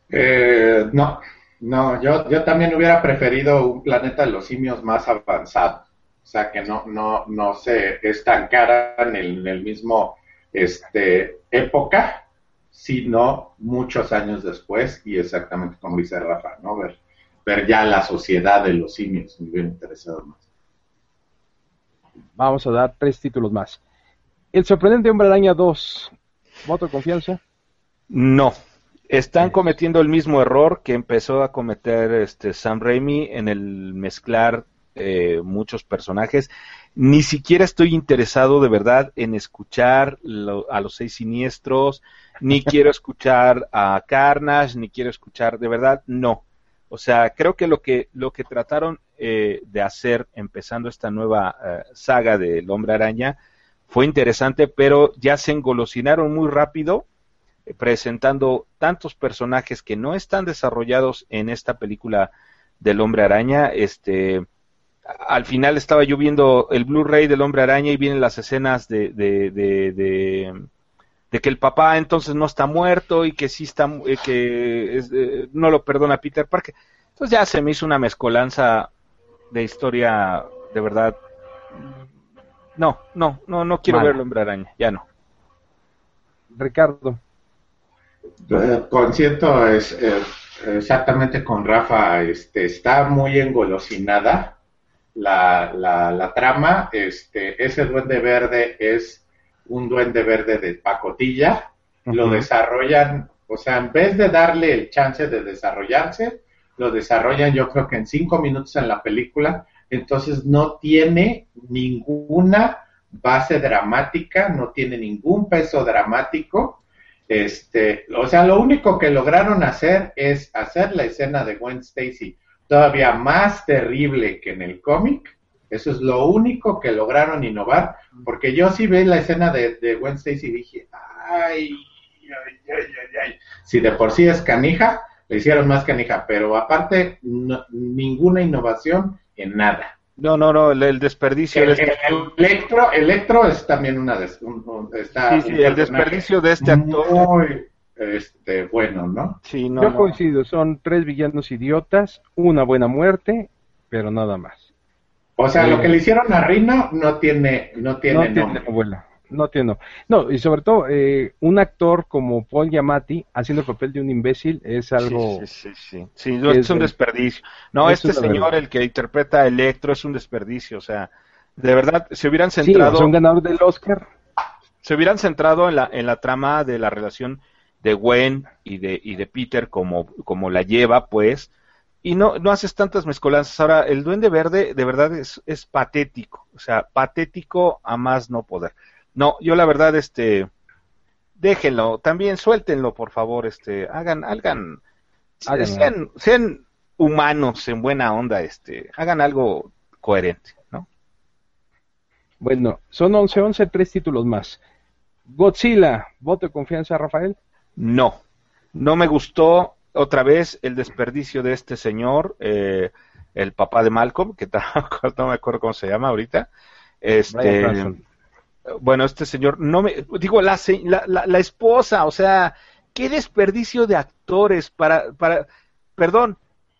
Eh, no, no, yo, yo también hubiera preferido un planeta de los simios más avanzado. O sea, que no, no, no se estancaran en, en el mismo este, época, sino muchos años después, y exactamente como dice Rafa, ¿no? Ver, ver ya la sociedad de los simios, me hubiera interesado más. Vamos a dar tres títulos más. El sorprendente Hombre Araña 2. ¿Voto de confianza? No, están cometiendo el mismo error que empezó a cometer este Sam Raimi en el mezclar eh, muchos personajes. Ni siquiera estoy interesado de verdad en escuchar lo- a los seis siniestros, ni quiero escuchar a Carnage, ni quiero escuchar, de verdad, no. O sea, creo que lo que, lo que trataron eh, de hacer empezando esta nueva eh, saga del Hombre Araña fue interesante, pero ya se engolosinaron muy rápido presentando tantos personajes que no están desarrollados en esta película del Hombre Araña. Este, al final estaba yo viendo el Blu-ray del Hombre Araña y vienen las escenas de, de, de, de, de que el papá entonces no está muerto y que sí está, eh, que es, eh, no lo perdona Peter Parker. Entonces ya se me hizo una mezcolanza de historia de verdad. No, no, no, no quiero ver el Hombre Araña, ya no. Ricardo. Eh, Coincido es, eh, exactamente con Rafa, este, está muy engolosinada la, la, la trama, este, ese duende verde es un duende verde de pacotilla, lo desarrollan, o sea, en vez de darle el chance de desarrollarse, lo desarrollan yo creo que en cinco minutos en la película, entonces no tiene ninguna base dramática, no tiene ningún peso dramático, este, o sea, lo único que lograron hacer es hacer la escena de Gwen Stacy todavía más terrible que en el cómic. Eso es lo único que lograron innovar, porque yo sí vi la escena de, de Gwen Stacy y dije, ay, ay, ay, ay. Si de por sí es canija, le hicieron más canija, pero aparte, no- ninguna innovación en nada. No, no, no, el, el desperdicio de El, este el Electro, Electro es también una de un- un- está Sí, sí, el desperdicio de este actor. muy este, bueno, ¿no? Sí, no, Yo no. coincido, son tres villanos idiotas, una buena muerte, pero nada más. O sea, lo que le hicieron a Rino no tiene, no tiene no tiene nombre. abuela, no tiene no. Y sobre todo, eh, un actor como Paul Giamatti haciendo el papel de un imbécil es algo... Sí, sí, sí, sí. Sí, no, es un es- desperdicio. No, este es señor, el que interpreta a Electro, es un desperdicio. O sea, de verdad, se hubieran Sí, centrado, o sea, un ganador del Oscar. se hubieran centrado en la, en la trama de la relación de Gwen y de, y de Peter como, como la lleva, pues, y no, no haces tantas mezcolanzas. Ahora, el Duende Verde, de verdad, es, es patético. O sea, patético a más no poder. No, yo la verdad, este, déjenlo, también suéltenlo, por favor, este, hagan, hagan, sean, sean humanos en buena onda, este, hagan algo coherente, ¿no? Bueno, son 11, 11, tres títulos más. Godzilla, voto de confianza, Rafael. No, no me gustó otra vez el desperdicio de este señor, eh, el papá de Malcolm, que tampoco- no me acuerdo cómo se llama ahorita. Este, Cranston. Bueno, este señor, no me, digo, la, la, la esposa, o sea, qué desperdicio de actores para, para, perdón,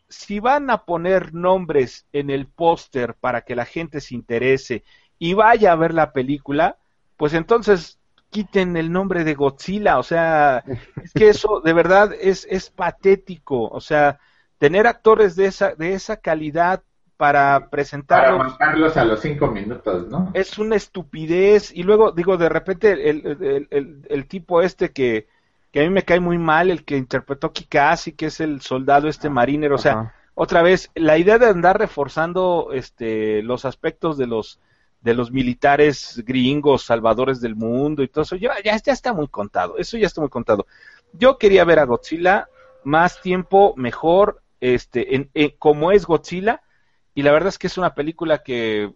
si van a poner nombres en el póster para que la gente se interese y vaya a ver la película, pues entonces quiten el nombre de Godzilla, o sea, es que eso de verdad es, es patético, o sea, tener actores de esa, de esa calidad para presentarlos. Para mandarlos a los cinco minutos, ¿no? Es una estupidez. Y luego, digo, de repente, el, el, el, tipo este que, que, a mí me cae muy mal, el que interpretó Kikasi, que es el soldado este marinero, o sea, otra vez, la idea de andar reforzando este, los aspectos de los de los militares gringos, salvadores del mundo y todo eso, ya, ya, ya está muy contado, eso ya está muy contado. Yo quería ver a Godzilla más tiempo, mejor, este, en, como es Godzilla, y la verdad es que es una película que,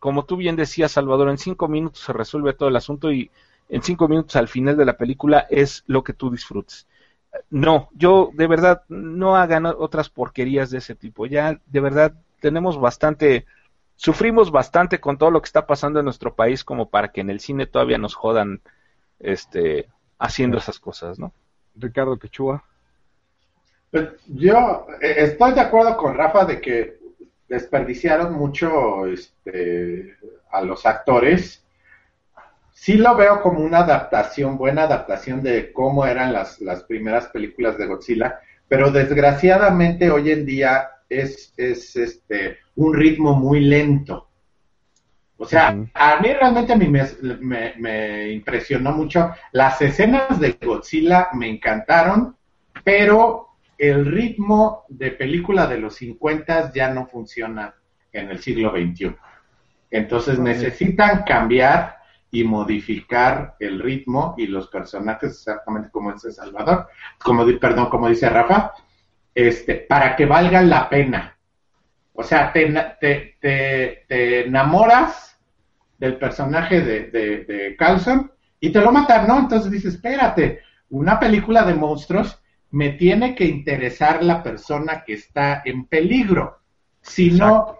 como tú bien decías, Salvador, en cinco minutos se resuelve todo el asunto y en cinco minutos al final de la película es lo que tú disfrutes. No, yo de verdad no hagan otras porquerías de ese tipo. Ya de verdad tenemos bastante, sufrimos bastante con todo lo que está pasando en nuestro país como para que en el cine todavía nos jodan, este, haciendo esas cosas, ¿no? Ricardo Quechua. Pues, yo eh, estoy de acuerdo con Rafa de que desperdiciaron mucho este, a los actores. Sí lo veo como una adaptación, buena adaptación de cómo eran las, las primeras películas de Godzilla, pero desgraciadamente hoy en día es, es este, un ritmo muy lento. O sea, a mí realmente a mí me, me, me, impresionó mucho. Las escenas de Godzilla me encantaron, pero el ritmo de película de los 50 ya no funciona en el siglo XXI. Entonces necesitan cambiar y modificar el ritmo y los personajes exactamente como dice Salvador, como perdón, como dice Rafa, este, para que valgan la pena. O sea, te, te, enamoras del personaje de, de, de Carlson y te lo matan, ¿no? Entonces dices, espérate, una película de monstruos me tiene que interesar la persona que está en peligro. Si no,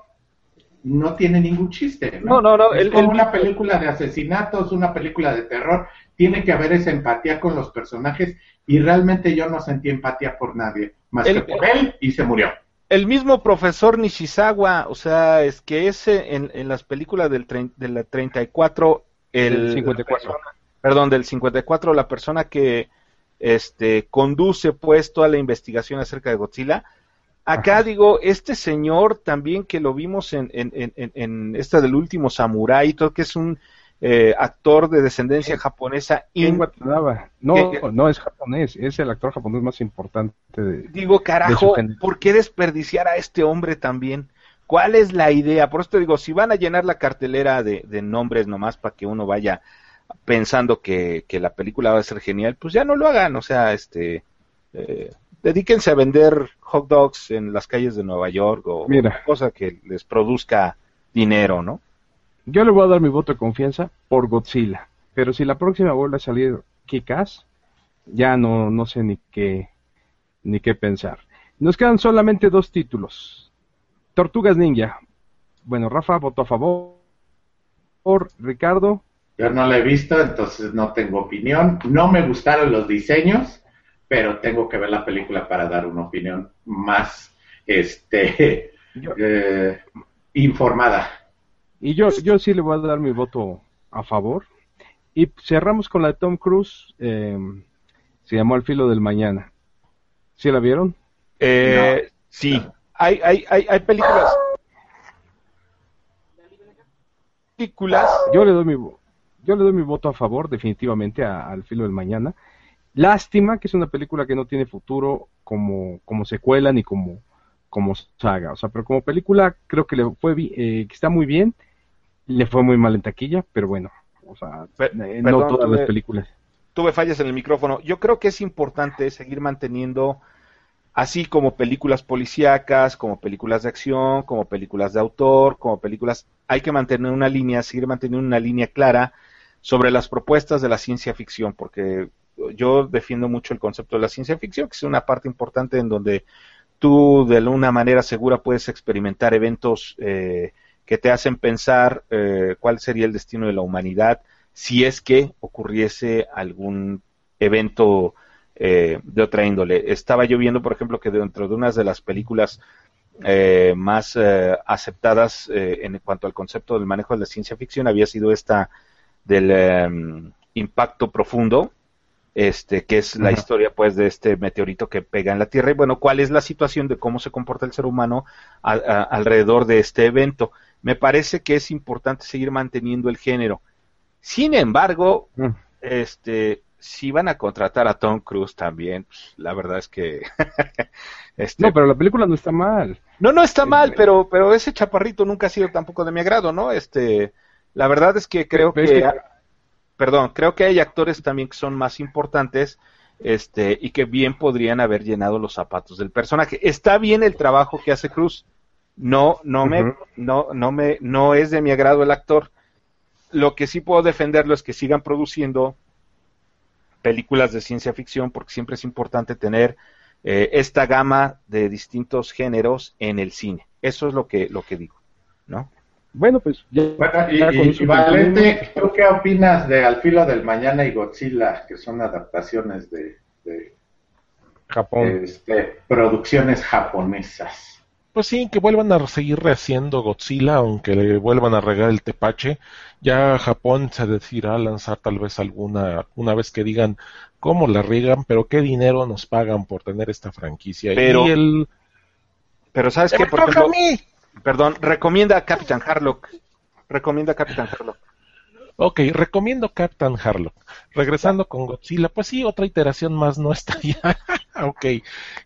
no tiene ningún chiste. No, no, no. es como una película de asesinatos, una película de terror. Tiene que haber esa empatía con los personajes y realmente yo no sentí empatía por nadie, más que por él y se murió. El mismo profesor Nishizawa, o sea, es que ese en, en las películas del de la 34, el, 54. perdón, del 54, la persona que este, conduce pues toda la investigación acerca de Godzilla. Acá digo, este señor también que lo vimos en, en, en, en esta del último Samurai, todo que es un eh, actor de descendencia japonesa. En Guatemala. No, no es japonés, es el actor japonés más importante. De, digo, carajo, ¿por qué desperdiciar a este hombre también? ¿Cuál es la idea? Por eso te digo, si van a llenar la cartelera de, de nombres nomás para que uno vaya pensando que, que, la película va a ser genial, pues ya no lo hagan, o sea, este, eh, dedíquense a vender hot dogs en las calles de Nueva York o Mira, cosa que les produzca dinero, ¿no? Yo le voy a dar mi voto de confianza por Godzilla, pero si la próxima vuelve a salir Kikas, ya no, no sé ni qué, ni qué pensar. Nos quedan solamente dos títulos. Tortugas Ninja. Bueno, Rafa votó a favor. Por Ricardo, yo no la he visto, entonces no tengo opinión. No me gustaron los diseños, pero tengo que ver la película para dar una opinión más este eh, informada. Y yo, yo sí le voy a dar mi voto a favor. Y cerramos con la de Tom Cruise. Eh, se llamó Al filo del mañana. ¿Sí la vieron? Eh, sí. Hay, hay, hay, hay películas. Películas. Yo le doy mi voto yo le doy mi voto a favor, definitivamente, al filo del mañana. Lástima que es una película que no tiene futuro como, como secuela ni como, como saga. O sea, pero como película creo que le fue eh, que está muy bien. Le fue muy mal en taquilla, pero bueno, o sea, eh, no todas las películas. Tuve fallas en el micrófono. Yo creo que es importante seguir manteniendo así como películas policíacas, como películas de acción, como películas de autor, como películas, hay que mantener una línea, seguir manteniendo una línea clara sobre las propuestas de la ciencia ficción, porque yo defiendo mucho el concepto de la ciencia ficción, que es una parte importante en donde tú de una manera segura puedes experimentar eventos eh, que te hacen pensar eh, cuál sería el destino de la humanidad si es que ocurriese algún evento eh, de otra índole. Estaba yo viendo, por ejemplo, que dentro de unas de las películas eh, más eh, aceptadas en cuanto al concepto del manejo de la ciencia ficción había sido esta del em, impacto profundo, este, que es la historia pues de este meteorito que pega en la Tierra y bueno, cuál es la situación de cómo se comporta el ser humano alrededor de este evento. Me parece que es importante seguir manteniendo el género. Sin embargo, mm. este, si van a contratar a Tom Cruise también, pues, la verdad es que... este, no, pero la película no está mal. No, no está mal, pero, pero ese chaparrito nunca ha sido tampoco de mi agrado, ¿no? Este, la verdad es que creo que, perdón, creo que hay actores también que son más importantes, este, y que bien podrían haber llenado los zapatos del personaje. Está bien el trabajo que hace Cruz. No, no me, no, no me, no es de mi agrado el actor. Lo que sí puedo defenderlo es que sigan produciendo películas de ciencia ficción porque siempre es importante tener eh, esta gama de distintos géneros en el cine. Eso es lo que, lo que digo, ¿no? Bueno, pues ya, y, Valente, ¿tú qué opinas de Al filo del mañana y Godzilla, que son adaptaciones de, Japón, este, producciones japonesas? Pues sí, que vuelvan a seguir rehaciendo Godzilla, aunque le vuelvan a regar el tepache. Ya Japón se decidirá a lanzar tal vez alguna, una vez que digan cómo la riegan, pero qué dinero nos pagan por tener esta franquicia. Pero, y el... pero ¿sabes qué? Por ejemplo, perdón, recomienda a Captain Harlock. Recomienda a Captain Harlock. Ok, recomiendo Captain Harlock. Regresando con Godzilla, pues sí, otra iteración más no está ya. ok.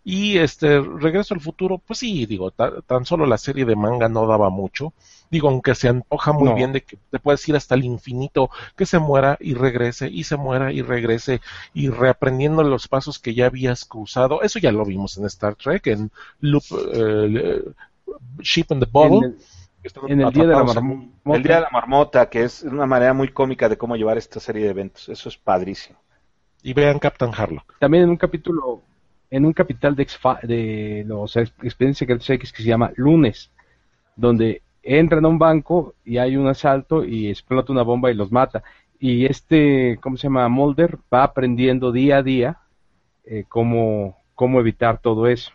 Y este, Regreso al futuro, pues sí, digo, tan solo la serie de manga no daba mucho. Digo, aunque se antoja muy bien de que te puedes ir hasta el infinito, que se muera y regrese, y se muera y regrese, y reaprendiendo los pasos que ya habías cruzado. Eso ya lo vimos en Star Trek, en Loop, eh, Ship in the Bottle en el día de la marmota. El día de la marmota, que es una manera muy cómica de cómo llevar esta serie de eventos. Eso es padrísimo. Y vean Captain Harlock. También en un capítulo, en un capital de, de los Expedientes Secretos que se llama Lunes, donde entran a un banco y hay un asalto y explota una bomba y los mata. Y este, ¿cómo se llama? Mulder va aprendiendo día a día eh, cómo, cómo evitar todo eso.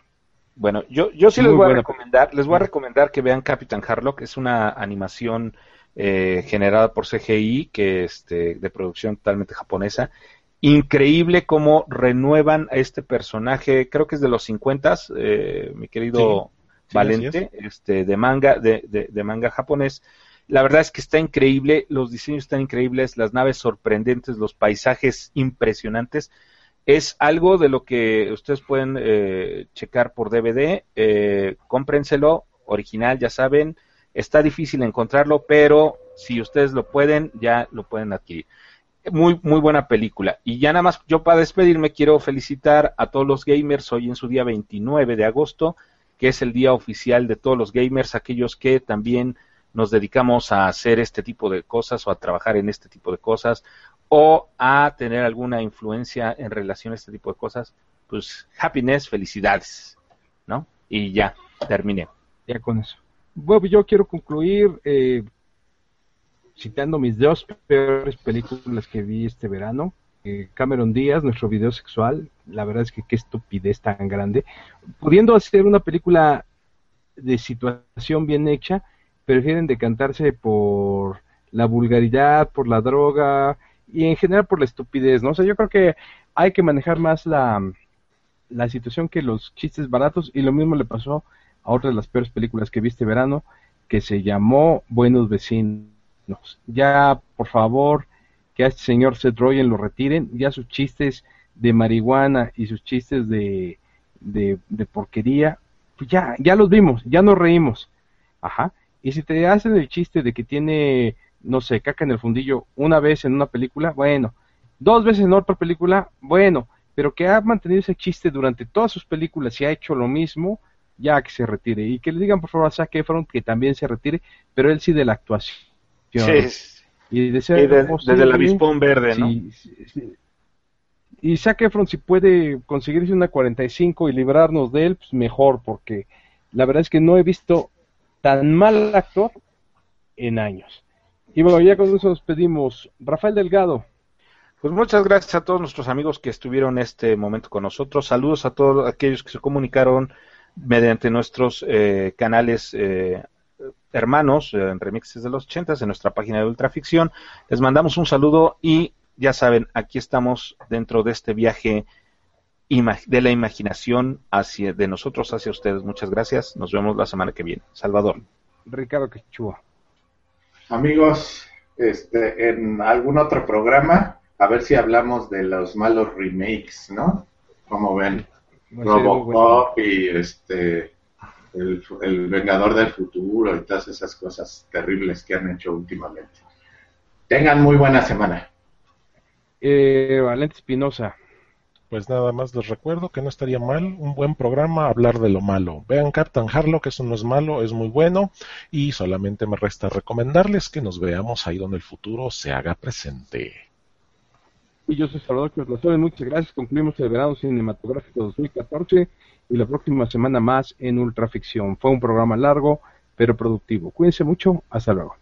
Bueno, yo, yo sí les voy a recomendar, les voy a recomendar que vean Captain Harlock, es una animación eh, generada por CGI, que este, de producción totalmente japonesa. Increíble cómo renuevan a este personaje, creo que es de los 50, eh, mi querido Valente, este, de manga, de, de, de manga japonés. La verdad es que está increíble, los diseños están increíbles, las naves sorprendentes, los paisajes impresionantes es algo de lo que ustedes pueden eh, checar por DVD, eh, cómprenselo, original, ya saben, está difícil encontrarlo, pero si ustedes lo pueden, ya lo pueden adquirir. Muy, muy buena película. Y ya nada más, yo para despedirme quiero felicitar a todos los gamers hoy en su día 29 de agosto, que es el día oficial de todos los gamers, aquellos que también nos dedicamos a hacer este tipo de cosas o a trabajar en este tipo de cosas o a tener alguna influencia en relación a este tipo de cosas, pues happiness, felicidades, ¿no? Y ya, terminé. Ya con eso. Bueno, yo quiero concluir eh, citando mis dos peores películas que vi este verano. Eh, Cameron Díaz, nuestro video sexual, la verdad es que qué estupidez tan grande. Pudiendo hacer una película de situación bien hecha, prefieren decantarse por la vulgaridad, por la droga, y en general por la estupidez, ¿no? O sea, yo creo que hay que manejar más la, la situación que los chistes baratos y lo mismo le pasó a otra de las peores películas que viste verano que se llamó Buenos Vecinos. Ya, por favor, que a este señor Seth Rogen lo retiren, ya sus chistes de marihuana y sus chistes de, de, de porquería, pues ya, ya los vimos, ya nos reímos. Ajá. Y si te hacen el chiste de que tiene no sé, caca en el fundillo una vez en una película, bueno, dos veces en otra película, bueno, pero que ha mantenido ese chiste durante todas sus películas y ha hecho lo mismo, ya que se retire. Y que le digan por favor a Zac Efron que también se retire, pero él sí de la actuación. Sí. Y, de ser, desde el avispón verde, ¿no? Y Zac Efron si puede conseguirse una 45 y librarnos de él, pues mejor, porque la verdad es que no he visto tan mal actor en años. Y bueno, ya con eso nos pedimos. Rafael Delgado. Pues muchas gracias a todos nuestros amigos que estuvieron este momento con nosotros. Saludos a todos aquellos que se comunicaron mediante nuestros eh, canales eh, hermanos en remixes de los 80 en nuestra página de Ultraficción. Les mandamos un saludo y ya saben, aquí estamos dentro de este viaje de la imaginación hacia de nosotros hacia ustedes. Muchas gracias. Nos vemos la semana que viene. Salvador. Ricardo Quechua. Amigos, este, en algún otro programa, a ver si hablamos de los malos remakes, ¿no? Como ven, Robocop y este el, Vengador del Futuro y todas esas cosas terribles que han hecho últimamente. Tengan muy buena semana. Eh, Valente Espinosa pues nada más les recuerdo que no estaría mal un buen programa hablar de lo malo. Vean Captain Harlock, eso no es malo, es muy bueno y solamente me resta recomendarles que nos veamos ahí donde el futuro se haga presente. Y yo soy Salvador Cruz muchas gracias. Concluimos el verano cinematográfico 2014 y la próxima semana más en Ultraficción. Fue un programa largo pero productivo. Cuídense mucho, hasta luego.